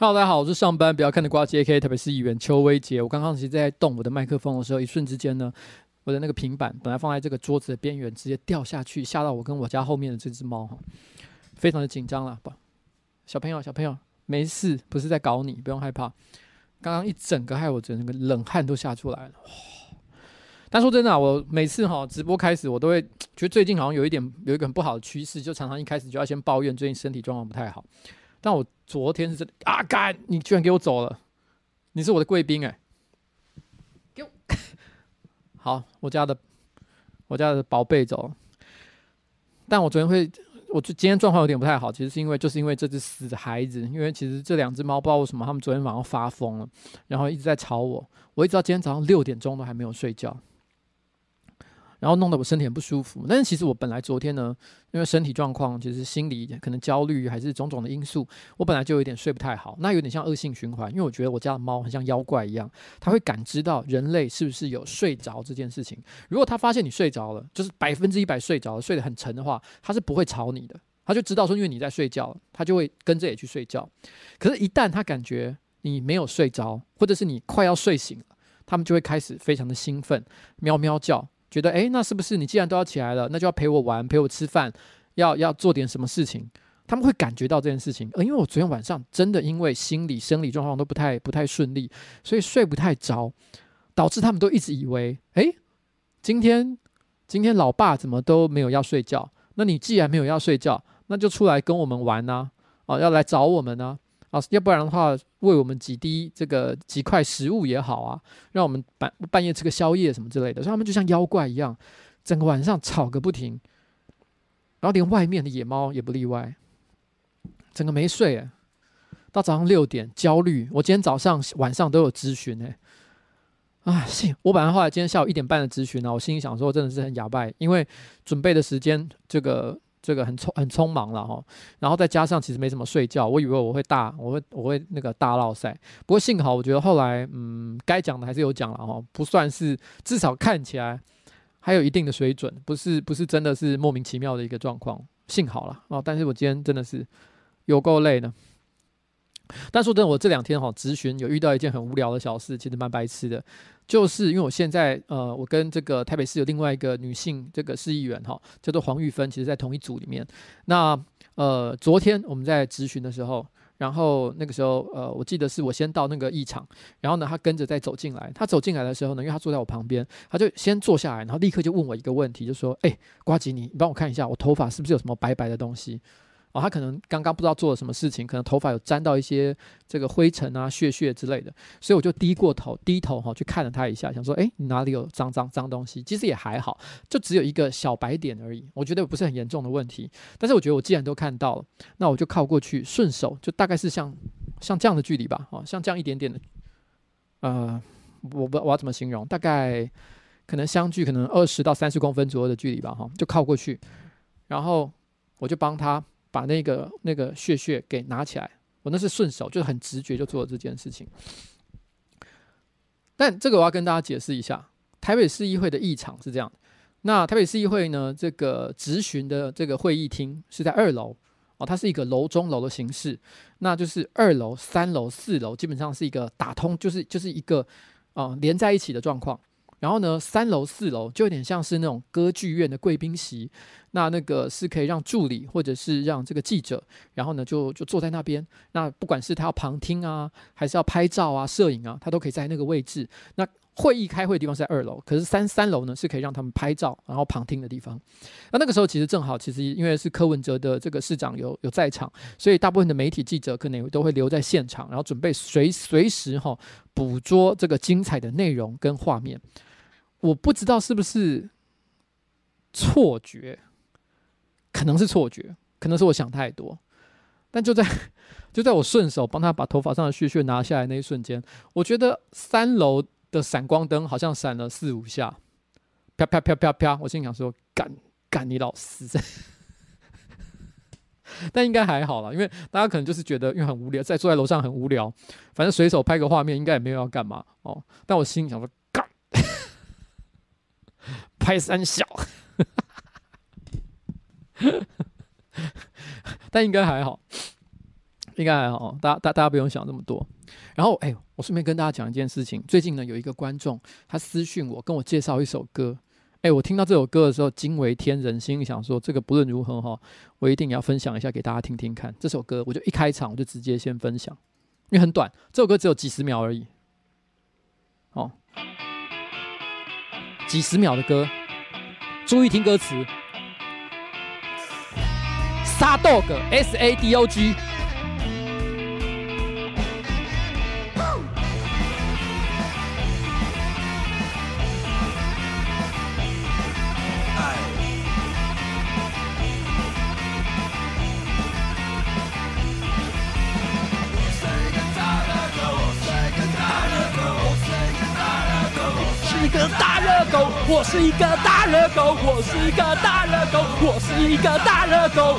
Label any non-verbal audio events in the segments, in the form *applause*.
Hello，大家好，我是上班不要看的瓜 JK，特别是议员邱威杰。我刚刚其实在动我的麦克风的时候，一瞬之间呢，我的那个平板本来放在这个桌子的边缘，直接掉下去，吓到我跟我家后面的这只猫哈，非常的紧张了。不，小朋友，小朋友，没事，不是在搞你，不用害怕。刚刚一整个害我整个冷汗都吓出来了。但说真的，我每次哈直播开始，我都会觉得最近好像有一点有一个很不好的趋势，就常常一开始就要先抱怨最近身体状况不太好。但我昨天是真的啊，干！你居然给我走了，你是我的贵宾哎，给我 *laughs* 好，我家的我家的宝贝走。但我昨天会，我就今天状况有点不太好，其实是因为就是因为这只死孩子，因为其实这两只猫不知道为什么，它们昨天晚上发疯了，然后一直在吵我，我一直到今天早上六点钟都还没有睡觉。然后弄得我身体很不舒服，但是其实我本来昨天呢，因为身体状况，其实心理可能焦虑还是种种的因素，我本来就有点睡不太好，那有点像恶性循环，因为我觉得我家的猫很像妖怪一样，它会感知到人类是不是有睡着这件事情。如果它发现你睡着了，就是百分之一百睡着了，睡得很沉的话，它是不会吵你的，它就知道说因为你在睡觉，它就会跟着也去睡觉。可是，一旦它感觉你没有睡着，或者是你快要睡醒了，它们就会开始非常的兴奋，喵喵叫。觉得诶，那是不是你既然都要起来了，那就要陪我玩，陪我吃饭，要要做点什么事情？他们会感觉到这件事情。而因为我昨天晚上真的因为心理生理状况都不太不太顺利，所以睡不太着，导致他们都一直以为，诶，今天今天老爸怎么都没有要睡觉？那你既然没有要睡觉，那就出来跟我们玩呐，啊，要来找我们呢？啊要不然的话，喂我们几滴这个几块食物也好啊，让我们半半夜吃个宵夜什么之类的。所以他们就像妖怪一样，整个晚上吵个不停，然后连外面的野猫也不例外，整个没睡诶，到早上六点焦虑。我今天早上晚上都有咨询诶。啊，是我本来后来今天下午一点半的咨询呢，我心里想说真的是很哑巴，因为准备的时间这个。这个很匆很匆忙了哈，然后再加上其实没什么睡觉，我以为我会大，我会我会那个大闹赛，不过幸好我觉得后来嗯该讲的还是有讲了哈，不算是至少看起来还有一定的水准，不是不是真的是莫名其妙的一个状况，幸好了哦，但是我今天真的是有够累的。但说真的，我这两天哈咨询有遇到一件很无聊的小事，其实蛮白痴的，就是因为我现在呃，我跟这个台北市有另外一个女性这个市议员哈，叫做黄玉芬，其实在同一组里面。那呃，昨天我们在咨询的时候，然后那个时候呃，我记得是我先到那个议场，然后呢，她跟着再走进来。她走进来的时候呢，因为她坐在我旁边，她就先坐下来，然后立刻就问我一个问题，就说：“哎，瓜吉，你你帮我看一下，我头发是不是有什么白白的东西？”哦，他可能刚刚不知道做了什么事情，可能头发有沾到一些这个灰尘啊、屑屑之类的，所以我就低过头，低头哈去看了他一下，想说，诶，你哪里有脏脏脏东西？其实也还好，就只有一个小白点而已，我觉得不是很严重的问题。但是我觉得我既然都看到了，那我就靠过去，顺手就大概是像像这样的距离吧，哦，像这样一点点的，呃，我不我要怎么形容？大概可能相距可能二十到三十公分左右的距离吧，哈，就靠过去，然后我就帮他。把那个那个血血给拿起来，我那是顺手，就是很直觉就做了这件事情。但这个我要跟大家解释一下，台北市议会的议场是这样。那台北市议会呢，这个质询的这个会议厅是在二楼哦，它是一个楼中楼的形式，那就是二楼、三楼、四楼基本上是一个打通，就是就是一个啊、连在一起的状况。然后呢，三楼、四楼就有点像是那种歌剧院的贵宾席，那那个是可以让助理或者是让这个记者，然后呢就就坐在那边。那不管是他要旁听啊，还是要拍照啊、摄影啊，他都可以在那个位置。那会议开会的地方是在二楼，可是三三楼呢是可以让他们拍照然后旁听的地方。那那个时候其实正好，其实因为是柯文哲的这个市长有有在场，所以大部分的媒体记者可能都会留在现场，然后准备随随时哈、捕捉这个精彩的内容跟画面。我不知道是不是错觉，可能是错觉，可能是我想太多。*laughs* 但就在 *laughs* 就在我顺手帮他把头发上的屑屑拿下来那一瞬间，我觉得三楼的闪光灯好像闪了四五下，啪啪啪啪啪。我心想说：“干干你老师！” *laughs* 但应该还好啦，因为大家可能就是觉得因为很无聊，在坐在楼上很无聊，反正随手拍个画面，应该也没有要干嘛哦。但我心里想说。拍三小，*laughs* 但应该还好，应该还好，大家大大家不用想这么多。然后，哎，我顺便跟大家讲一件事情。最近呢，有一个观众他私讯我，跟我介绍一首歌。哎，我听到这首歌的时候惊为天人，心里想说，这个不论如何哈，我一定要分享一下给大家听听看。这首歌，我就一开场我就直接先分享，因为很短，这首歌只有几十秒而已。哦，几十秒的歌，注意听歌词。杀 dog S A D O G。一个大。我是一个大热狗，我是一个大热狗，我是一个大热狗，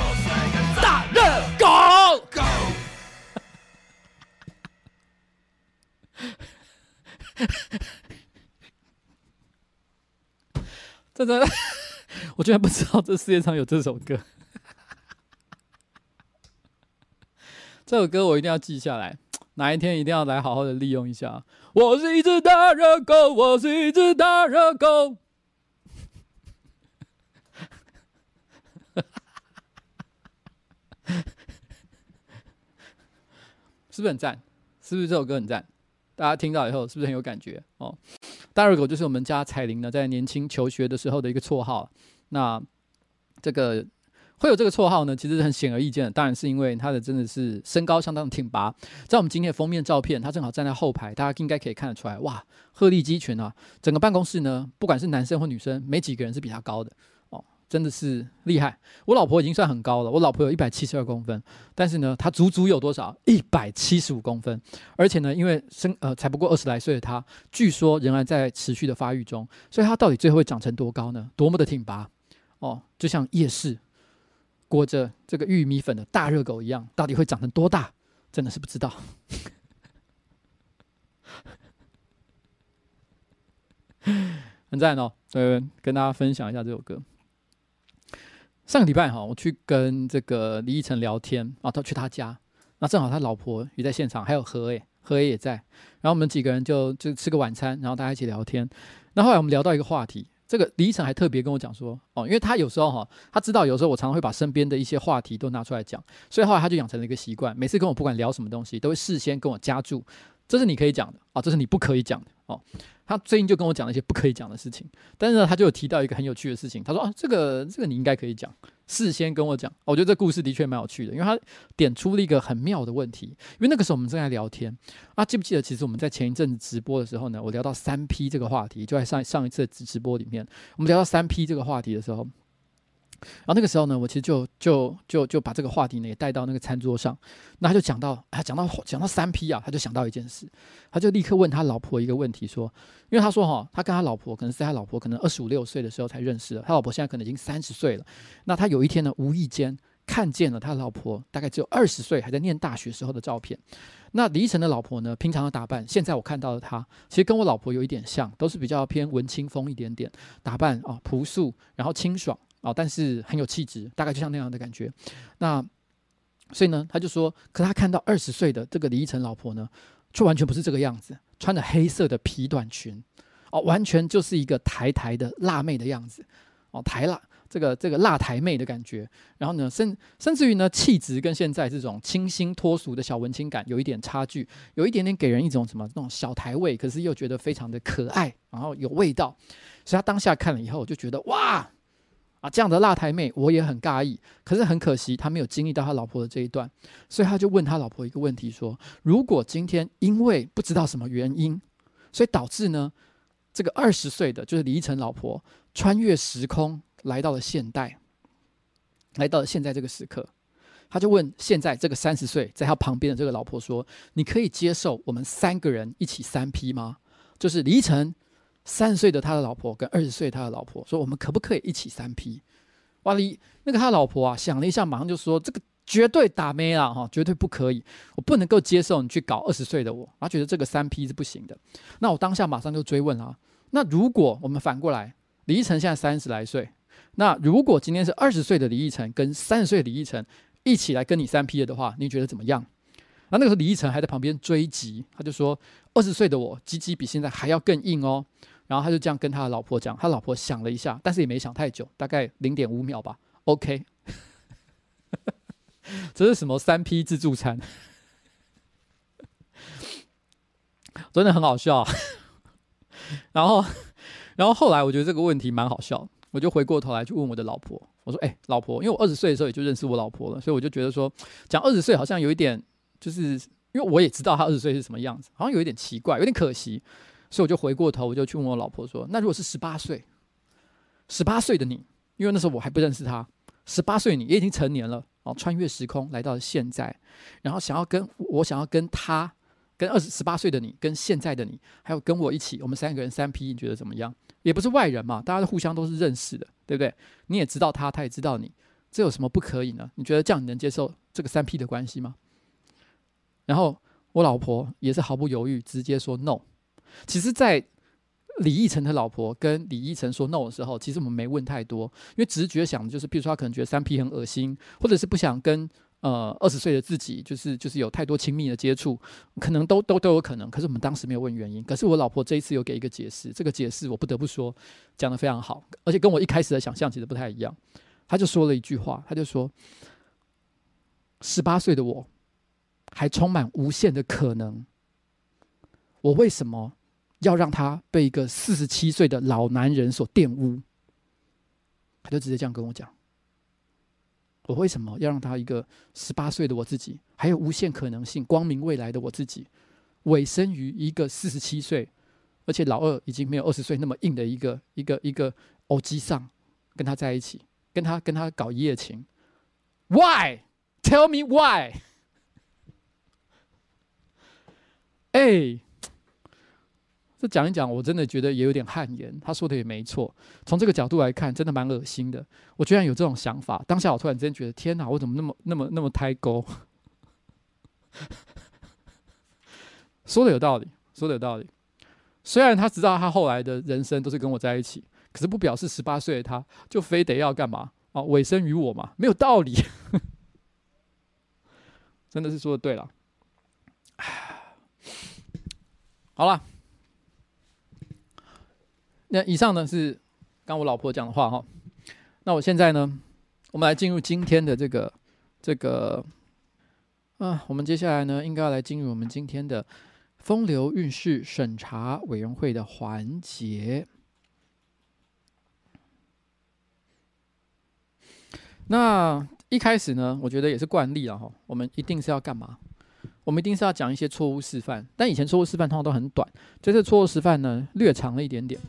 大热狗。*laughs* 真的，我居然不知道这世界上有这首歌。这首歌我一定要记下来，哪一天一定要来好好的利用一下。我是一只大热狗，我是一只大热狗。*laughs* 是不是很赞？是不是这首歌很赞？大家听到以后是不是很有感觉？哦，大热狗就是我们家彩玲呢，在年轻求学的时候的一个绰号。那这个。会有这个绰号呢，其实是很显而易见的。当然是因为他的真的是身高相当挺拔，在我们今天的封面照片，他正好站在后排，大家应该可以看得出来，哇，鹤立鸡群啊！整个办公室呢，不管是男生或女生，没几个人是比他高的哦，真的是厉害。我老婆已经算很高了，我老婆有一百七十二公分，但是呢，他足足有多少？一百七十五公分，而且呢，因为身呃才不过二十来岁的他，据说仍然在持续的发育中，所以他到底最后会长成多高呢？多么的挺拔哦，就像夜市。裹着这个玉米粉的大热狗一样，到底会长成多大？真的是不知道。很赞哦，呃，跟大家分享一下这首歌。上个礼拜哈，我去跟这个李依晨聊天啊，他去他家，那正好他老婆也在现场，还有何诶，何诶也在，然后我们几个人就就吃个晚餐，然后大家一起聊天。那后来我们聊到一个话题。这个李晨还特别跟我讲说，哦，因为他有时候哈，他知道有时候我常常会把身边的一些话题都拿出来讲，所以后来他就养成了一个习惯，每次跟我不管聊什么东西，都会事先跟我加注，这是你可以讲的啊，这是你不可以讲的哦。他最近就跟我讲了一些不可以讲的事情，但是呢，他就有提到一个很有趣的事情。他说啊，这个这个你应该可以讲，事先跟我讲。我觉得这故事的确蛮有趣的，因为他点出了一个很妙的问题。因为那个时候我们正在聊天啊，记不记得？其实我们在前一阵子直播的时候呢，我聊到三 P 这个话题，就在上上一次直直播里面，我们聊到三 P 这个话题的时候。然后那个时候呢，我其实就就就就把这个话题呢也带到那个餐桌上，那他就讲到，啊讲到讲到三 P 啊，他就想到一件事，他就立刻问他老婆一个问题，说，因为他说哈，他跟他老婆可能是在他老婆可能二十五六岁的时候才认识的，他老婆现在可能已经三十岁了，那他有一天呢，无意间看见了他老婆大概只有二十岁还在念大学时候的照片，那李依晨的老婆呢，平常的打扮，现在我看到的她，其实跟我老婆有一点像，都是比较偏文青风一点点，打扮啊朴素，然后清爽。哦，但是很有气质，大概就像那样的感觉。那所以呢，他就说，可他看到二十岁的这个李依晨老婆呢，却完全不是这个样子，穿着黑色的皮短裙，哦，完全就是一个台台的辣妹的样子，哦，台辣这个这个辣台妹的感觉。然后呢，甚甚至于呢，气质跟现在这种清新脱俗的小文青感有一点差距，有一点点给人一种什么那种小台味，可是又觉得非常的可爱，然后有味道。所以他当下看了以后，就觉得哇。啊，这样的辣台妹我也很尬意，可是很可惜他没有经历到他老婆的这一段，所以他就问他老婆一个问题说：如果今天因为不知道什么原因，所以导致呢，这个二十岁的就是李依晨老婆穿越时空来到了现代，来到了现在这个时刻，他就问现在这个三十岁在他旁边的这个老婆说：你可以接受我们三个人一起三 P 吗？就是李晨。三十岁的他的老婆跟二十岁他的老婆说：“我们可不可以一起三 P？” 哇哩，那个他老婆啊想了一下，马上就说：“这个绝对打咩了哈，绝对不可以，我不能够接受你去搞二十岁的我。”他觉得这个三 P 是不行的。那我当下马上就追问啊：“那如果我们反过来，李依晨现在三十来岁，那如果今天是二十岁的李依晨跟三十岁李依晨一起来跟你三 P 了的话，你觉得怎么样？”然后那个时候李奕晨还在旁边追击，他就说：“二十岁的我，鸡鸡比现在还要更硬哦。”然后他就这样跟他的老婆讲，他老婆想了一下，但是也没想太久，大概零点五秒吧。OK，*laughs* 这是什么三 P 自助餐？真的很好笑。然后，然后后来我觉得这个问题蛮好笑，我就回过头来就问我的老婆，我说：“哎，老婆，因为我二十岁的时候也就认识我老婆了，所以我就觉得说，讲二十岁好像有一点。”就是因为我也知道他二十岁是什么样子，好像有一点奇怪，有点可惜，所以我就回过头，我就去问我老婆说：“那如果是十八岁，十八岁的你，因为那时候我还不认识他，十八岁你也已经成年了，哦，穿越时空来到了现在，然后想要跟我想要跟他，跟二十十八岁的你，跟现在的你，还有跟我一起，我们三个人三 P，你觉得怎么样？也不是外人嘛，大家都互相都是认识的，对不对？你也知道他，他也知道你，这有什么不可以呢？你觉得这样你能接受这个三 P 的关系吗？”然后我老婆也是毫不犹豫，直接说 no。其实，在李奕晨的老婆跟李奕晨说 no 的时候，其实我们没问太多，因为直觉想的就是，譬如说他可能觉得三 P 很恶心，或者是不想跟呃二十岁的自己，就是就是有太多亲密的接触，可能都都都有可能。可是我们当时没有问原因。可是我老婆这一次有给一个解释，这个解释我不得不说讲得非常好，而且跟我一开始的想象其实不太一样。他就说了一句话，他就说：十八岁的我。还充满无限的可能。我为什么要让他被一个四十七岁的老男人所玷污？他就直接这样跟我讲：“我为什么要让他一个十八岁的我自己，还有无限可能性、光明未来的我自己，委身于一个四十七岁，而且老二已经没有二十岁那么硬的一个一个一个欧吉桑，跟他在一起，跟他跟他搞一夜情？Why? Tell me why?” 哎、这讲一讲，我真的觉得也有点汗颜。他说的也没错，从这个角度来看，真的蛮恶心的。我居然有这种想法，当下我突然之间觉得，天哪，我怎么那么、那么、那么胎沟？*laughs* 说的有道理，说的有道理。虽然他知道他后来的人生都是跟我在一起，可是不表示十八岁的他就非得要干嘛啊？委身于我嘛？没有道理。*laughs* 真的是说的对了。好了，那以上呢是刚我老婆讲的话哈。那我现在呢，我们来进入今天的这个这个啊，我们接下来呢应该要来进入我们今天的风流韵事审查委员会的环节。那一开始呢，我觉得也是惯例了哈，我们一定是要干嘛？我们一定是要讲一些错误示范，但以前错误示范通常都很短，这次错误示范呢略长了一点点。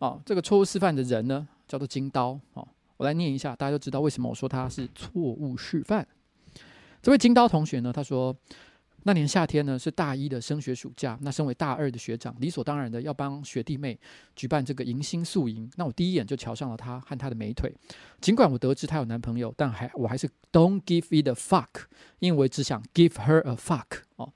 哦，这个错误示范的人呢叫做金刀。哦，我来念一下，大家就知道为什么我说他是错误示范。这位金刀同学呢，他说。那年夏天呢，是大一的升学暑假。那身为大二的学长，理所当然的要帮学弟妹举办这个迎新宿营。那我第一眼就瞧上了她和她的美腿。尽管我得知她有男朋友，但还我还是 don't give it a fuck，因为只想 give her a fuck。哦，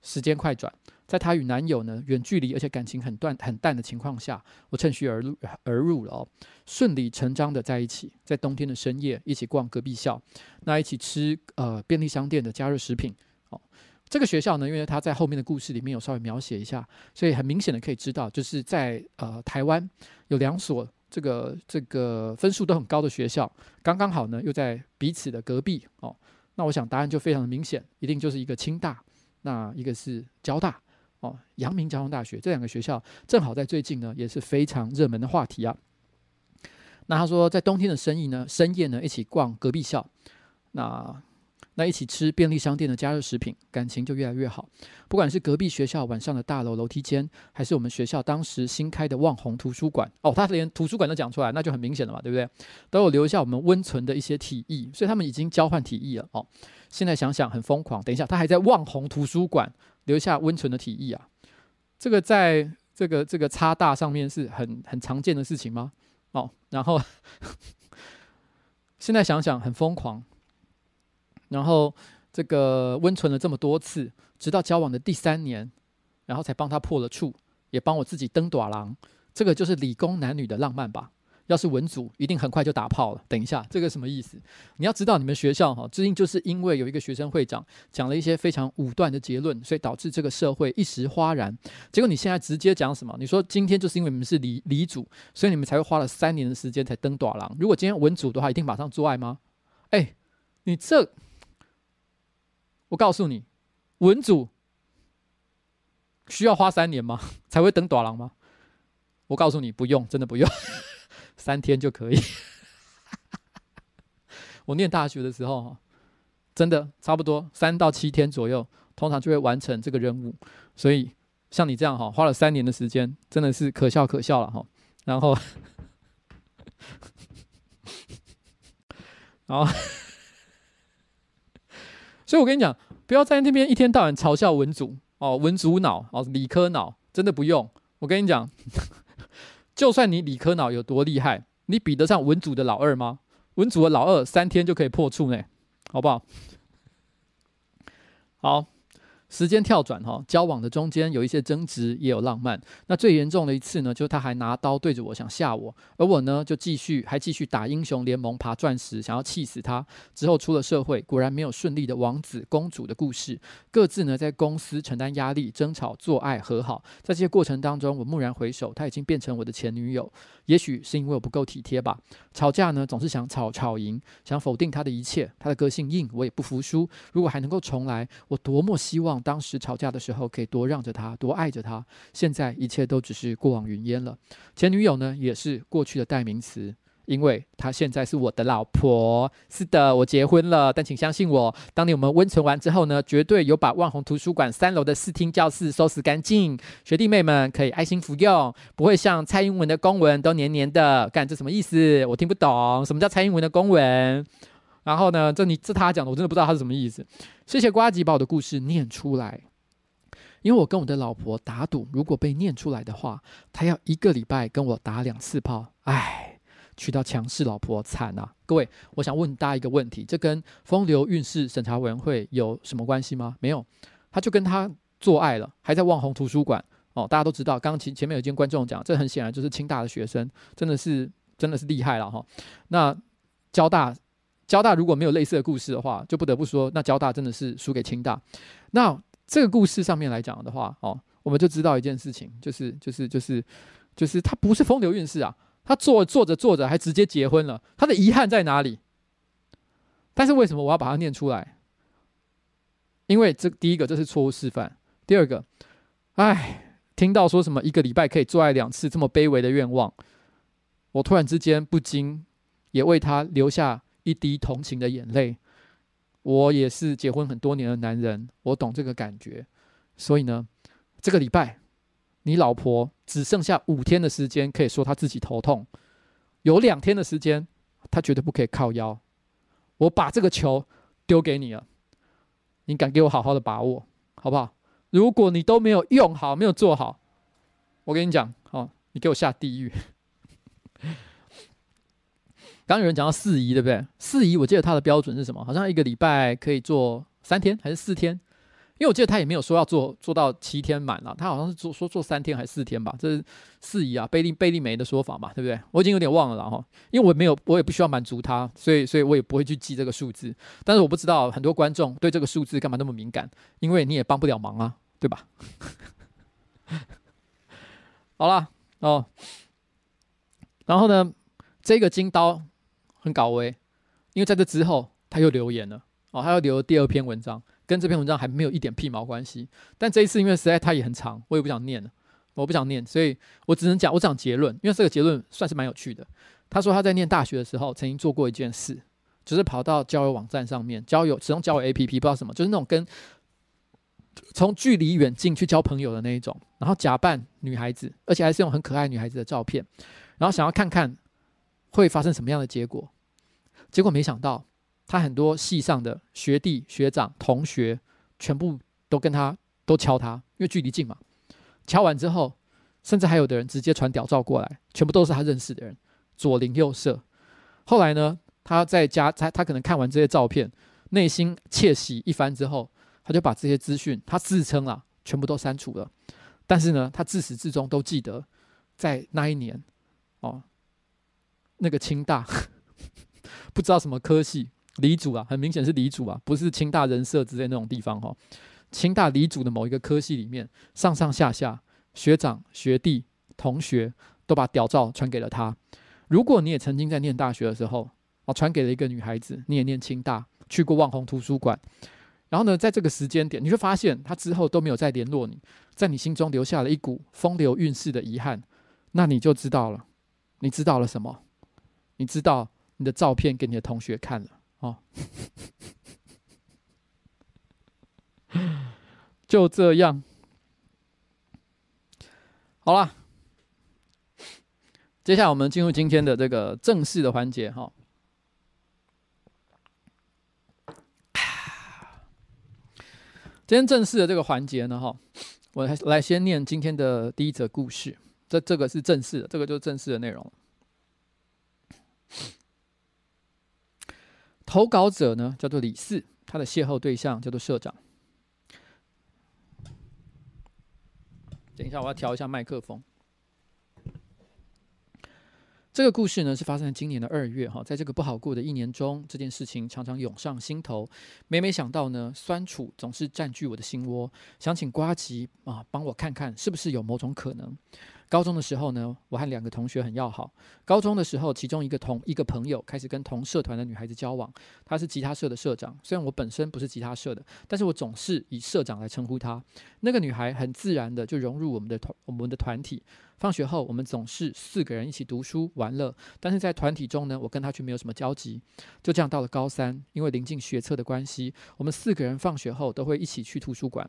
时间快转，在她与男友呢远距离而且感情很断很淡的情况下，我趁虚而入而入了哦，顺理成章的在一起，在冬天的深夜一起逛隔壁校，那一起吃呃便利商店的加热食品哦。这个学校呢，因为他在后面的故事里面有稍微描写一下，所以很明显的可以知道，就是在呃台湾有两所这个这个分数都很高的学校，刚刚好呢又在彼此的隔壁哦。那我想答案就非常的明显，一定就是一个清大，那一个是交大哦，阳明交通大学这两个学校正好在最近呢也是非常热门的话题啊。那他说在冬天的深夜呢，深夜呢一起逛隔壁校，那。那一起吃便利商店的加热食品，感情就越来越好。不管是隔壁学校晚上的大楼楼梯间，还是我们学校当时新开的望红图书馆，哦，他连图书馆都讲出来，那就很明显了嘛，对不对？都有留下我们温存的一些体意，所以他们已经交换体意了。哦，现在想想很疯狂。等一下，他还在望红图书馆留下温存的体意啊？这个在这个这个差大上面是很很常见的事情吗？哦，然后 *laughs* 现在想想很疯狂。然后这个温存了这么多次，直到交往的第三年，然后才帮他破了处，也帮我自己登短郎。这个就是理工男女的浪漫吧？要是文组，一定很快就打炮了。等一下，这个什么意思？你要知道，你们学校哈，最近就是因为有一个学生会长讲了一些非常武断的结论，所以导致这个社会一时哗然。结果你现在直接讲什么？你说今天就是因为你们是理理组，所以你们才会花了三年的时间才登短郎。如果今天文组的话，一定马上做爱吗？哎，你这，我告诉你，文组需要花三年吗？*laughs* 才会等短郎吗？我告诉你，不用，真的不用。*laughs* 三天就可以。*laughs* 我念大学的时候，真的差不多三到七天左右，通常就会完成这个任务。所以像你这样哈，花了三年的时间，真的是可笑可笑了哈。然后，然后，所以我跟你讲，不要在那边一天到晚嘲笑文组哦，文组脑哦，理科脑，真的不用。我跟你讲。*laughs* 就算你理科脑有多厉害，你比得上文组的老二吗？文组的老二三天就可以破处呢，好不好？好。时间跳转哈，交往的中间有一些争执，也有浪漫。那最严重的一次呢，就是他还拿刀对着我想吓我，而我呢就继续还继续打英雄联盟爬钻石，想要气死他。之后出了社会，果然没有顺利的王子公主的故事，各自呢在公司承担压力，争吵、做爱、和好。在这些过程当中，我蓦然回首，他已经变成我的前女友。也许是因为我不够体贴吧，吵架呢总是想吵吵赢，想否定他的一切。他的个性硬，我也不服输。如果还能够重来，我多么希望。当时吵架的时候，可以多让着他，多爱着他。现在一切都只是过往云烟了。前女友呢，也是过去的代名词，因为她现在是我的老婆。是的，我结婚了。但请相信我，当年我们温存完之后呢，绝对有把万宏图书馆三楼的视听教室收拾干净。学弟妹们可以爱心服用，不会像蔡英文的公文都黏黏的。干，这什么意思？我听不懂。什么叫蔡英文的公文？然后呢，这你这他讲的，我真的不知道他是什么意思。谢谢瓜吉把我的故事念出来，因为我跟我的老婆打赌，如果被念出来的话，他要一个礼拜跟我打两次炮。唉，娶到强势老婆惨啊！各位，我想问大家一个问题：这跟风流韵事审查委员会有什么关系吗？没有，他就跟他做爱了，还在望红图书馆哦。大家都知道，刚刚前前面有一间观众讲，这很显然就是清大的学生，真的是真的是厉害了哈。那交大。交大如果没有类似的故事的话，就不得不说，那交大真的是输给清大。那这个故事上面来讲的话，哦，我们就知道一件事情，就是就是就是就是他不是风流韵事啊，他做做着做着还直接结婚了，他的遗憾在哪里？但是为什么我要把它念出来？因为这第一个这是错误示范，第二个，哎，听到说什么一个礼拜可以做爱两次这么卑微的愿望，我突然之间不禁也为他留下。一滴同情的眼泪，我也是结婚很多年的男人，我懂这个感觉。所以呢，这个礼拜你老婆只剩下五天的时间，可以说她自己头痛，有两天的时间她绝对不可以靠腰。我把这个球丢给你了，你敢给我好好的把握，好不好？如果你都没有用好，没有做好，我跟你讲，哦，你给我下地狱。刚有人讲到四姨，对不对？四姨，我记得他的标准是什么？好像一个礼拜可以做三天还是四天？因为我记得他也没有说要做做到七天满了，他好像是做说做三天还是四天吧？这是四姨啊，贝利贝利梅的说法嘛，对不对？我已经有点忘了哈，因为我没有，我也不需要满足他，所以所以我也不会去记这个数字。但是我不知道很多观众对这个数字干嘛那么敏感，因为你也帮不了忙啊，对吧？*laughs* 好了哦，然后呢，这个金刀。很搞威，因为在这之后他又留言了哦，他又留了第二篇文章，跟这篇文章还没有一点屁毛关系。但这一次因为实在他也很长，我也不想念了，我不想念，所以我只能讲，我讲结论，因为这个结论算是蛮有趣的。他说他在念大学的时候曾经做过一件事，就是跑到交友网站上面交友，使用交友 APP，不知道什么，就是那种跟从距离远近去交朋友的那一种，然后假扮女孩子，而且还是用很可爱女孩子的照片，然后想要看看会发生什么样的结果。结果没想到，他很多系上的学弟学长同学，全部都跟他都敲他，因为距离近嘛。敲完之后，甚至还有的人直接传屌照过来，全部都是他认识的人，左邻右舍。后来呢，他在家，他他可能看完这些照片，内心窃喜一番之后，他就把这些资讯，他自称啊，全部都删除了。但是呢，他自始至终都记得，在那一年，哦。那个清大，不知道什么科系，理组啊，很明显是理组啊，不是清大人社之类那种地方哈。清大理主的某一个科系里面，上上下下学长、学弟、同学都把屌照传给了他。如果你也曾经在念大学的时候，啊，传给了一个女孩子，你也念清大，去过网红图书馆，然后呢，在这个时间点，你会发现他之后都没有再联络你，在你心中留下了一股风流韵事的遗憾，那你就知道了，你知道了什么？你知道你的照片给你的同学看了哦，*laughs* 就这样，好了，接下来我们进入今天的这个正式的环节哈。今天正式的这个环节呢，哈，我来来先念今天的第一则故事，这这个是正式的，这个就是正式的内容。投稿者呢叫做李四，他的邂逅对象叫做社长。等一下，我要调一下麦克风。这个故事呢是发生在今年的二月哈，在这个不好过的一年中，这件事情常常涌上心头。每每想到呢，酸楚总是占据我的心窝，想请瓜吉啊帮我看看是不是有某种可能。高中的时候呢，我和两个同学很要好。高中的时候，其中一个同一个朋友开始跟同社团的女孩子交往，她是吉他社的社长。虽然我本身不是吉他社的，但是我总是以社长来称呼她。那个女孩很自然的就融入我们的团我们的团体。放学后，我们总是四个人一起读书玩乐，但是在团体中呢，我跟她却没有什么交集。就这样到了高三，因为临近学测的关系，我们四个人放学后都会一起去图书馆。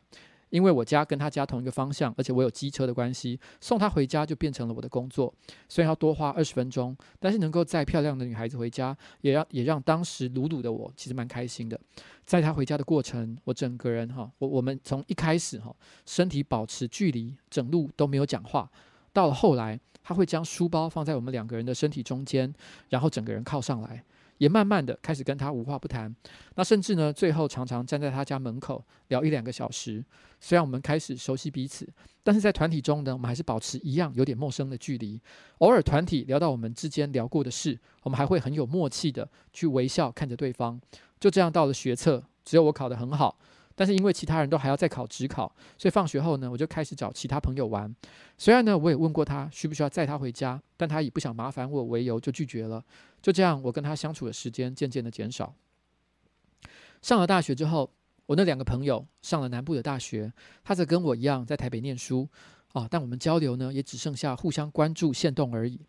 因为我家跟他家同一个方向，而且我有机车的关系，送他回家就变成了我的工作。虽然要多花二十分钟，但是能够载漂亮的女孩子回家，也让也让当时鲁鲁的我其实蛮开心的。在她回家的过程，我整个人哈，我我们从一开始哈，身体保持距离，整路都没有讲话。到了后来，他会将书包放在我们两个人的身体中间，然后整个人靠上来。也慢慢的开始跟他无话不谈，那甚至呢，最后常常站在他家门口聊一两个小时。虽然我们开始熟悉彼此，但是在团体中呢，我们还是保持一样有点陌生的距离。偶尔团体聊到我们之间聊过的事，我们还会很有默契的去微笑看着对方。就这样到了学测，只有我考得很好。但是因为其他人都还要再考指考，所以放学后呢，我就开始找其他朋友玩。虽然呢，我也问过他需不需要载他回家，但他以不想麻烦我为由就拒绝了。就这样，我跟他相处的时间渐渐的减少。上了大学之后，我那两个朋友上了南部的大学，他则跟我一样在台北念书啊，但我们交流呢，也只剩下互相关注限动而已。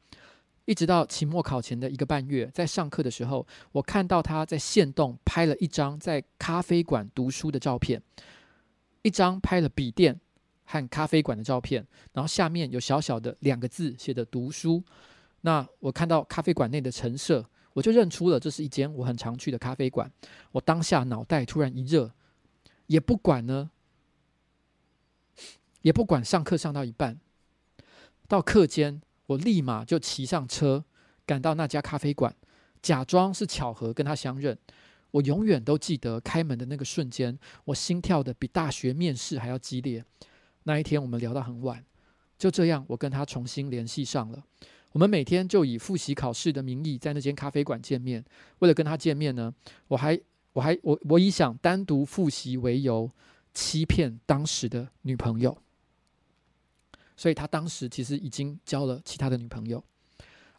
一直到期末考前的一个半月，在上课的时候，我看到他在限动拍了一张在咖啡馆读书的照片，一张拍了笔电和咖啡馆的照片，然后下面有小小的两个字写着“读书”。那我看到咖啡馆内的陈设，我就认出了这是一间我很常去的咖啡馆。我当下脑袋突然一热，也不管呢，也不管上课上到一半，到课间。我立马就骑上车，赶到那家咖啡馆，假装是巧合跟他相认。我永远都记得开门的那个瞬间，我心跳得比大学面试还要激烈。那一天我们聊到很晚，就这样我跟他重新联系上了。我们每天就以复习考试的名义在那间咖啡馆见面。为了跟他见面呢，我还我还我我以想单独复习为由，欺骗当时的女朋友。所以他当时其实已经交了其他的女朋友，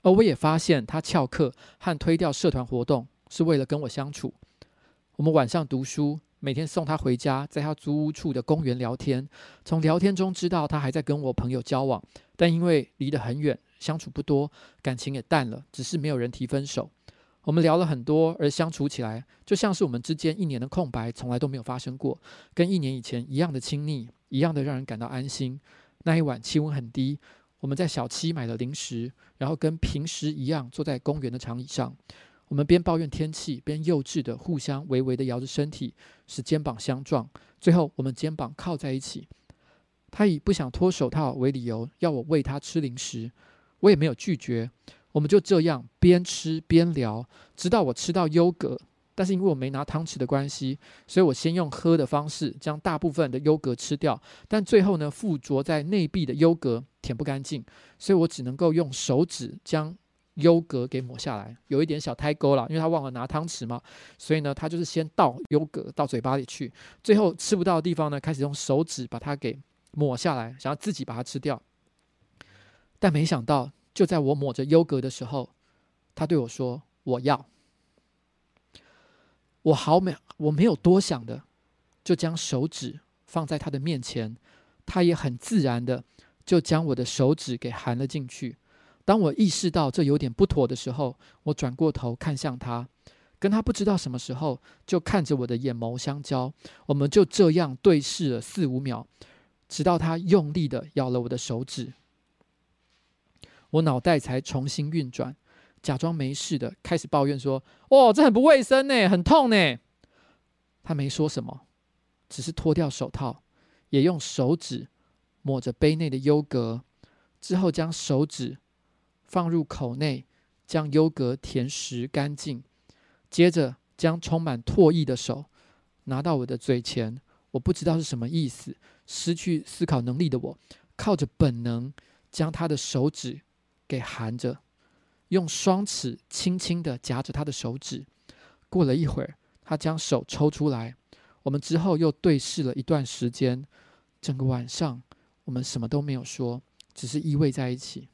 而我也发现他翘课和推掉社团活动是为了跟我相处。我们晚上读书，每天送他回家，在他租屋处的公园聊天。从聊天中知道他还在跟我朋友交往，但因为离得很远，相处不多，感情也淡了，只是没有人提分手。我们聊了很多，而相处起来就像是我们之间一年的空白从来都没有发生过，跟一年以前一样的亲密，一样的让人感到安心。那一晚气温很低，我们在小七买了零食，然后跟平时一样坐在公园的长椅上。我们边抱怨天气，边幼稚的互相微微的摇着身体，使肩膀相撞。最后，我们肩膀靠在一起。他以不想脱手套为理由，要我喂他吃零食，我也没有拒绝。我们就这样边吃边聊，直到我吃到优格。但是因为我没拿汤匙的关系，所以我先用喝的方式将大部分的优格吃掉。但最后呢，附着在内壁的优格舔不干净，所以我只能够用手指将优格给抹下来，有一点小胎沟了，因为他忘了拿汤匙嘛，所以呢，他就是先倒优格到嘴巴里去，最后吃不到的地方呢，开始用手指把它给抹下来，想要自己把它吃掉。但没想到，就在我抹着优格的时候，他对我说：“我要。”我好没，我没有多想的，就将手指放在他的面前，他也很自然的就将我的手指给含了进去。当我意识到这有点不妥的时候，我转过头看向他，跟他不知道什么时候就看着我的眼眸相交，我们就这样对视了四五秒，直到他用力的咬了我的手指，我脑袋才重新运转。假装没事的，开始抱怨说：“哦，这很不卫生呢，很痛呢。”他没说什么，只是脱掉手套，也用手指抹着杯内的优格，之后将手指放入口内，将优格舔食干净，接着将充满唾液的手拿到我的嘴前。我不知道是什么意思，失去思考能力的我，靠着本能将他的手指给含着。用双齿轻轻的夹着他的手指，过了一会儿，他将手抽出来。我们之后又对视了一段时间，整个晚上我们什么都没有说，只是依偎在一起。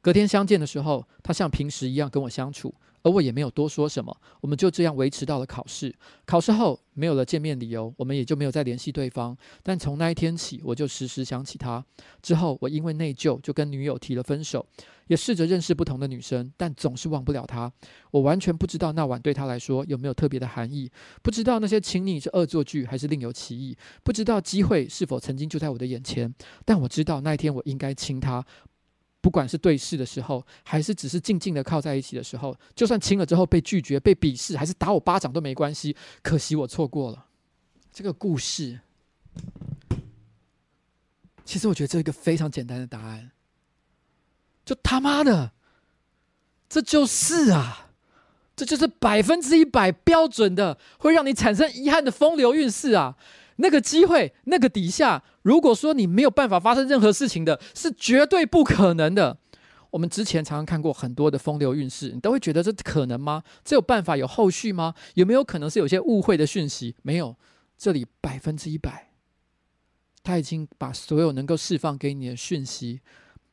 隔天相见的时候，他像平时一样跟我相处。而我也没有多说什么，我们就这样维持到了考试。考试后没有了见面理由，我们也就没有再联系对方。但从那一天起，我就时时想起他。之后，我因为内疚，就跟女友提了分手，也试着认识不同的女生，但总是忘不了他。我完全不知道那晚对他来说有没有特别的含义，不知道那些亲昵是恶作剧还是另有其意，不知道机会是否曾经就在我的眼前。但我知道那一天我应该亲他。不管是对视的时候，还是只是静静的靠在一起的时候，就算亲了之后被拒绝、被鄙视，还是打我巴掌都没关系。可惜我错过了这个故事。其实我觉得这是一个非常简单的答案，就他妈的，这就是啊，这就是百分之一百标准的会让你产生遗憾的风流韵事啊。那个机会，那个底下，如果说你没有办法发生任何事情的，是绝对不可能的。我们之前常常看过很多的风流韵事，你都会觉得这可能吗？这有办法有后续吗？有没有可能是有些误会的讯息？没有，这里百分之一百，他已经把所有能够释放给你的讯息，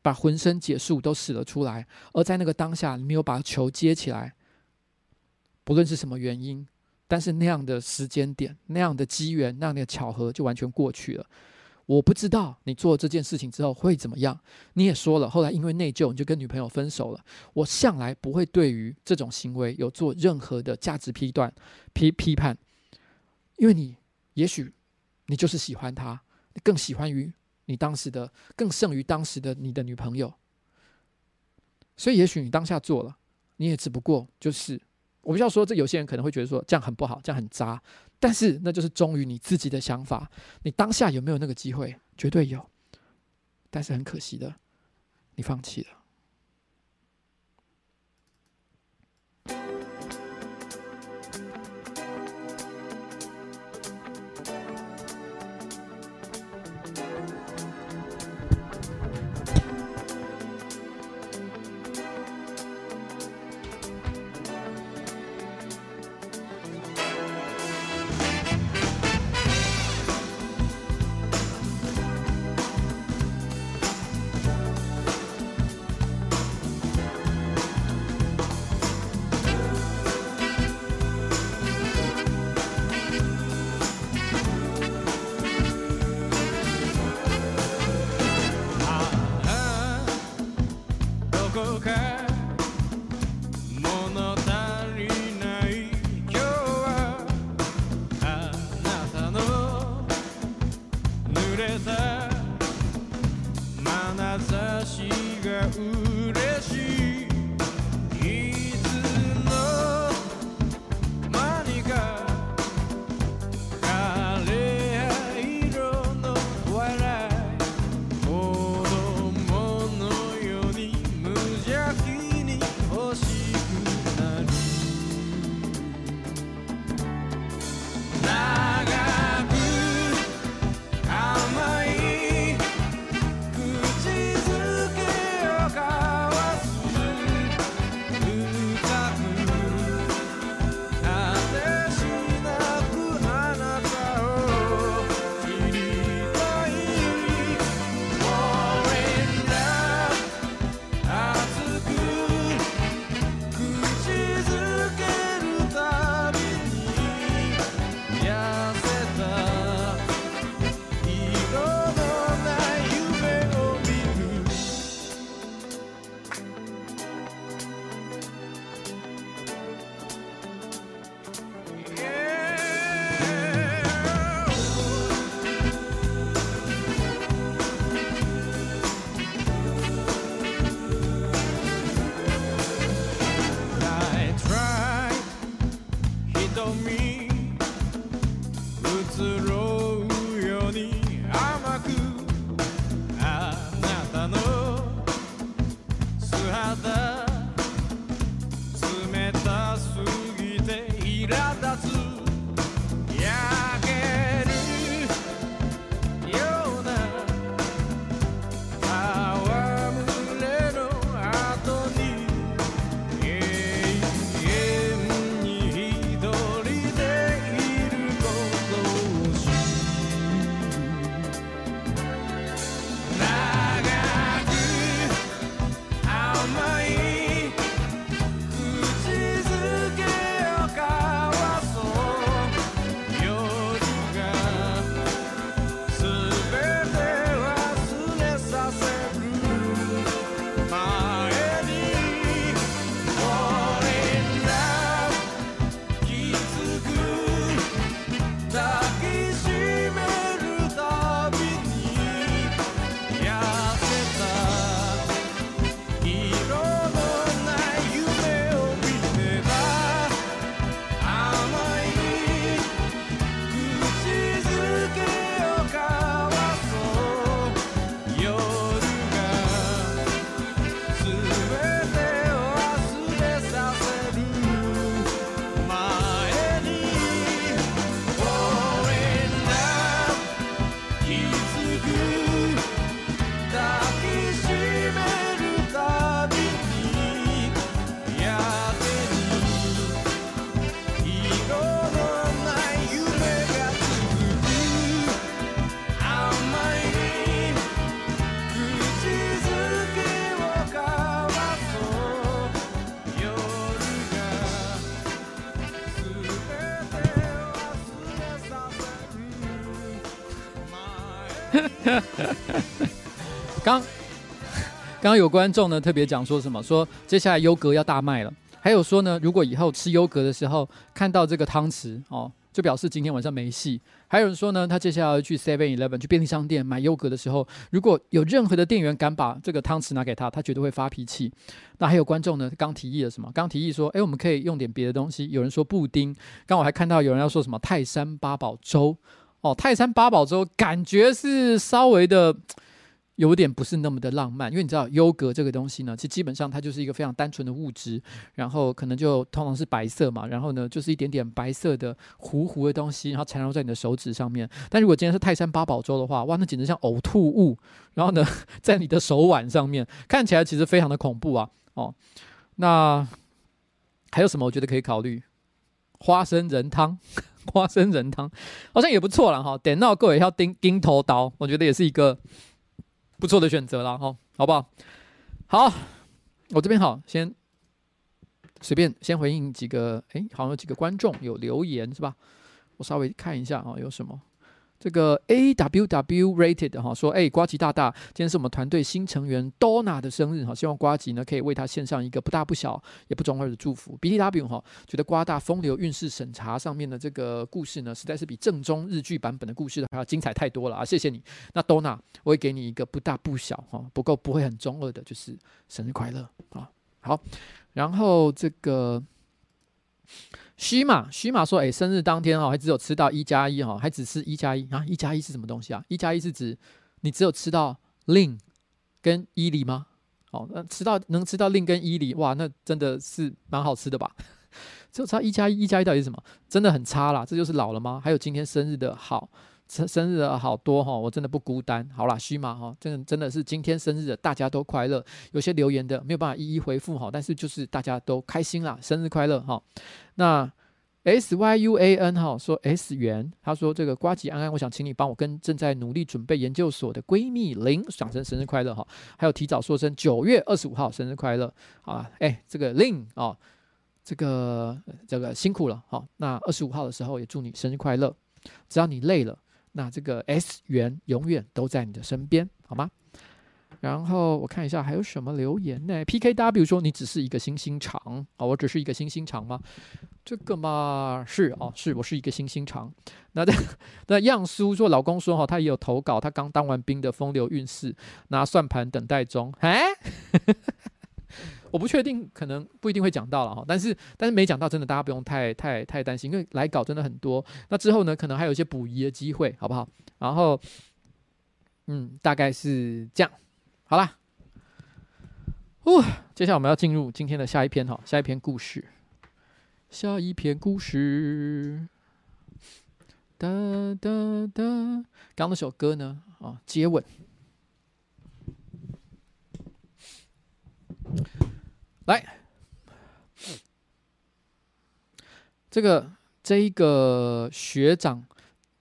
把浑身解数都使了出来，而在那个当下，你没有把球接起来，不论是什么原因。但是那样的时间点、那样的机缘、那样的巧合就完全过去了。我不知道你做这件事情之后会怎么样。你也说了，后来因为内疚，你就跟女朋友分手了。我向来不会对于这种行为有做任何的价值批断、批批判，因为你也许你就是喜欢他，更喜欢于你当时的，更胜于当时的你的女朋友。所以也许你当下做了，你也只不过就是。我不要说，这有些人可能会觉得说这样很不好，这样很渣，但是那就是忠于你自己的想法。你当下有没有那个机会？绝对有，但是很可惜的，你放弃了。刚刚有观众呢特别讲说什么？说接下来优格要大卖了，还有说呢，如果以后吃优格的时候看到这个汤匙哦，就表示今天晚上没戏。还有人说呢，他接下来要去 Seven Eleven 去便利商店买优格的时候，如果有任何的店员敢把这个汤匙拿给他，他绝对会发脾气。那还有观众呢，刚提议了什么？刚提议说，哎，我们可以用点别的东西。有人说布丁，刚我还看到有人要说什么泰山八宝粥。哦，泰山八宝粥感觉是稍微的有点不是那么的浪漫，因为你知道优格这个东西呢，其实基本上它就是一个非常单纯的物质，然后可能就通常是白色嘛，然后呢就是一点点白色的糊糊的东西，然后缠绕在你的手指上面。但如果今天是泰山八宝粥的话，哇，那简直像呕吐物，然后呢在你的手腕上面，看起来其实非常的恐怖啊。哦，那还有什么我觉得可以考虑？花生仁汤。花生仁汤好像也不错了哈，点到够也要钉钉头刀，我觉得也是一个不错的选择了哈，好不好？好，我这边好，先随便先回应几个，哎，好像有几个观众有留言是吧？我稍微看一下啊，有什么？这个 A W W Rated 哈说，哎，瓜吉大大，今天是我们团队新成员 Donna 的生日哈，希望瓜吉呢可以为他献上一个不大不小也不中二的祝福。B T W 哈觉得瓜大风流韵事审查上面的这个故事呢，实在是比正宗日剧版本的故事还要精彩太多了啊！谢谢你。那 Donna 我会给你一个不大不小哈，不过不会很中二的，就是生日快乐啊！好，然后这个。虚马虚马说：“哎，生日当天哦，还只有吃到一加一哈，还只吃一加一啊？一加一是什么东西啊？一加一是指你只有吃到令跟伊犁吗？哦，那吃到能吃到令跟伊犁，哇，那真的是蛮好吃的吧？*laughs* 只有吃到一加一，一加一到底是什么？真的很差啦，这就是老了吗？还有今天生日的好。”生生日的好多哈，我真的不孤单。好啦，虚马哈，真的真的是今天生日的，大家都快乐。有些留言的没有办法一一回复哈，但是就是大家都开心啦，生日快乐哈。那 S Y U A N 哈说 S 元，他说这个瓜吉安安，我想请你帮我跟正在努力准备研究所的闺蜜林讲声生日快乐哈，还有提早说声九月二十五号生日快乐啊。哎，这个林哦，这个这个辛苦了哈。那二十五号的时候也祝你生日快乐，只要你累了。那这个 S 元永远都在你的身边，好吗？然后我看一下还有什么留言呢？PKW 说，你只是一个星星肠啊，我只是一个星星肠吗？这个嘛是哦，是我是一个星星肠。那这那样苏说，老公说哈，他也有投稿，他刚当完兵的风流韵事，拿算盘等待中。哎。*laughs* 我不确定，可能不一定会讲到了哈，但是但是没讲到，真的大家不用太太太担心，因为来稿真的很多。那之后呢，可能还有一些补遗的机会，好不好？然后，嗯，大概是这样，好啦。哦，接下来我们要进入今天的下一篇哈，下一篇故事，下一篇故事。哒哒哒，刚那首歌呢？啊，接吻。来，这个这一个学长，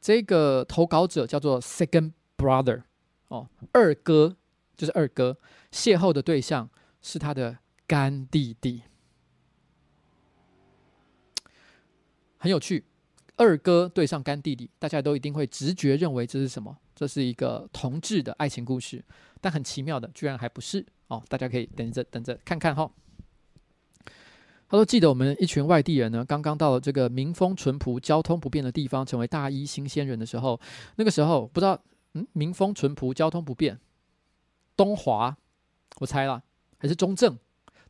这个投稿者叫做 Second Brother 哦，二哥就是二哥，邂逅的对象是他的干弟弟，很有趣。二哥对上干弟弟，大家都一定会直觉认为这是什么？这是一个同志的爱情故事。但很奇妙的，居然还不是哦！大家可以等着等着看看哈。他说：“记得我们一群外地人呢，刚刚到了这个民风淳朴、交通不便的地方，成为大一新鲜人的时候，那个时候不知道，嗯，民风淳朴、交通不便，东华，我猜啦，还是中正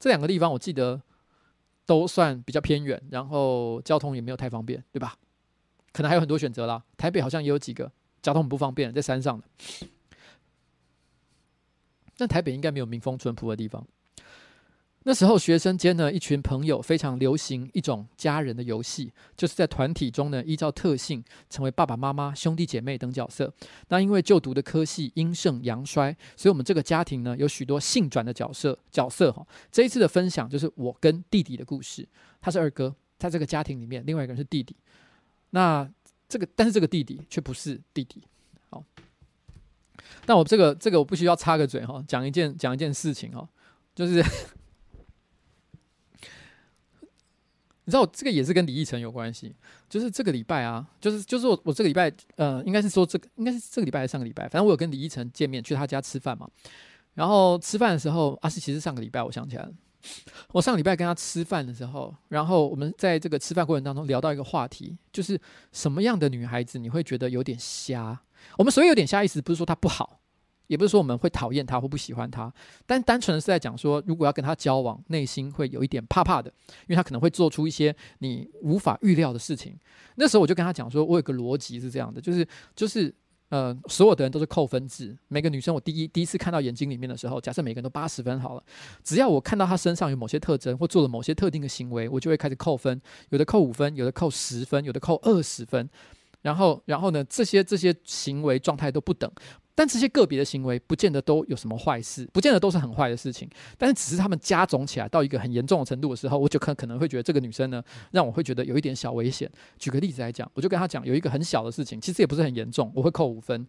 这两个地方，我记得都算比较偏远，然后交通也没有太方便，对吧？”可能还有很多选择啦，台北好像也有几个交通很不方便，在山上的。但台北应该没有民风淳朴的地方。那时候学生间呢，一群朋友非常流行一种家人的游戏，就是在团体中呢，依照特性成为爸爸妈妈、兄弟姐妹等角色。那因为就读的科系阴盛阳衰，所以我们这个家庭呢，有许多性转的角色角色哈。这一次的分享就是我跟弟弟的故事，他是二哥，在这个家庭里面，另外一个人是弟弟。那这个，但是这个弟弟却不是弟弟。好，那我这个这个我不需要插个嘴哈，讲一件讲一件事情哈，就是你知道，这个也是跟李奕晨有关系。就是这个礼拜啊，就是就是我我这个礼拜呃，应该是说这个应该是这个礼拜还是上个礼拜，反正我有跟李奕晨见面，去他家吃饭嘛。然后吃饭的时候，啊是其实上个礼拜，我想起来了。我上个礼拜跟他吃饭的时候，然后我们在这个吃饭过程当中聊到一个话题，就是什么样的女孩子你会觉得有点瞎？我们所谓有点瞎意思，不是说她不好，也不是说我们会讨厌他或不喜欢他，但单纯的是在讲说，如果要跟他交往，内心会有一点怕怕的，因为他可能会做出一些你无法预料的事情。那时候我就跟他讲说，我有个逻辑是这样的，就是就是。呃，所有的人都是扣分制。每个女生，我第一第一次看到眼睛里面的时候，假设每个人都八十分好了，只要我看到她身上有某些特征或做了某些特定的行为，我就会开始扣分。有的扣五分，有的扣十分，有的扣二十分。然后，然后呢，这些这些行为状态都不等。但这些个别的行为不见得都有什么坏事，不见得都是很坏的事情。但是只是他们加总起来到一个很严重的程度的时候，我就可可能会觉得这个女生呢，让我会觉得有一点小危险。举个例子来讲，我就跟她讲有一个很小的事情，其实也不是很严重，我会扣五分，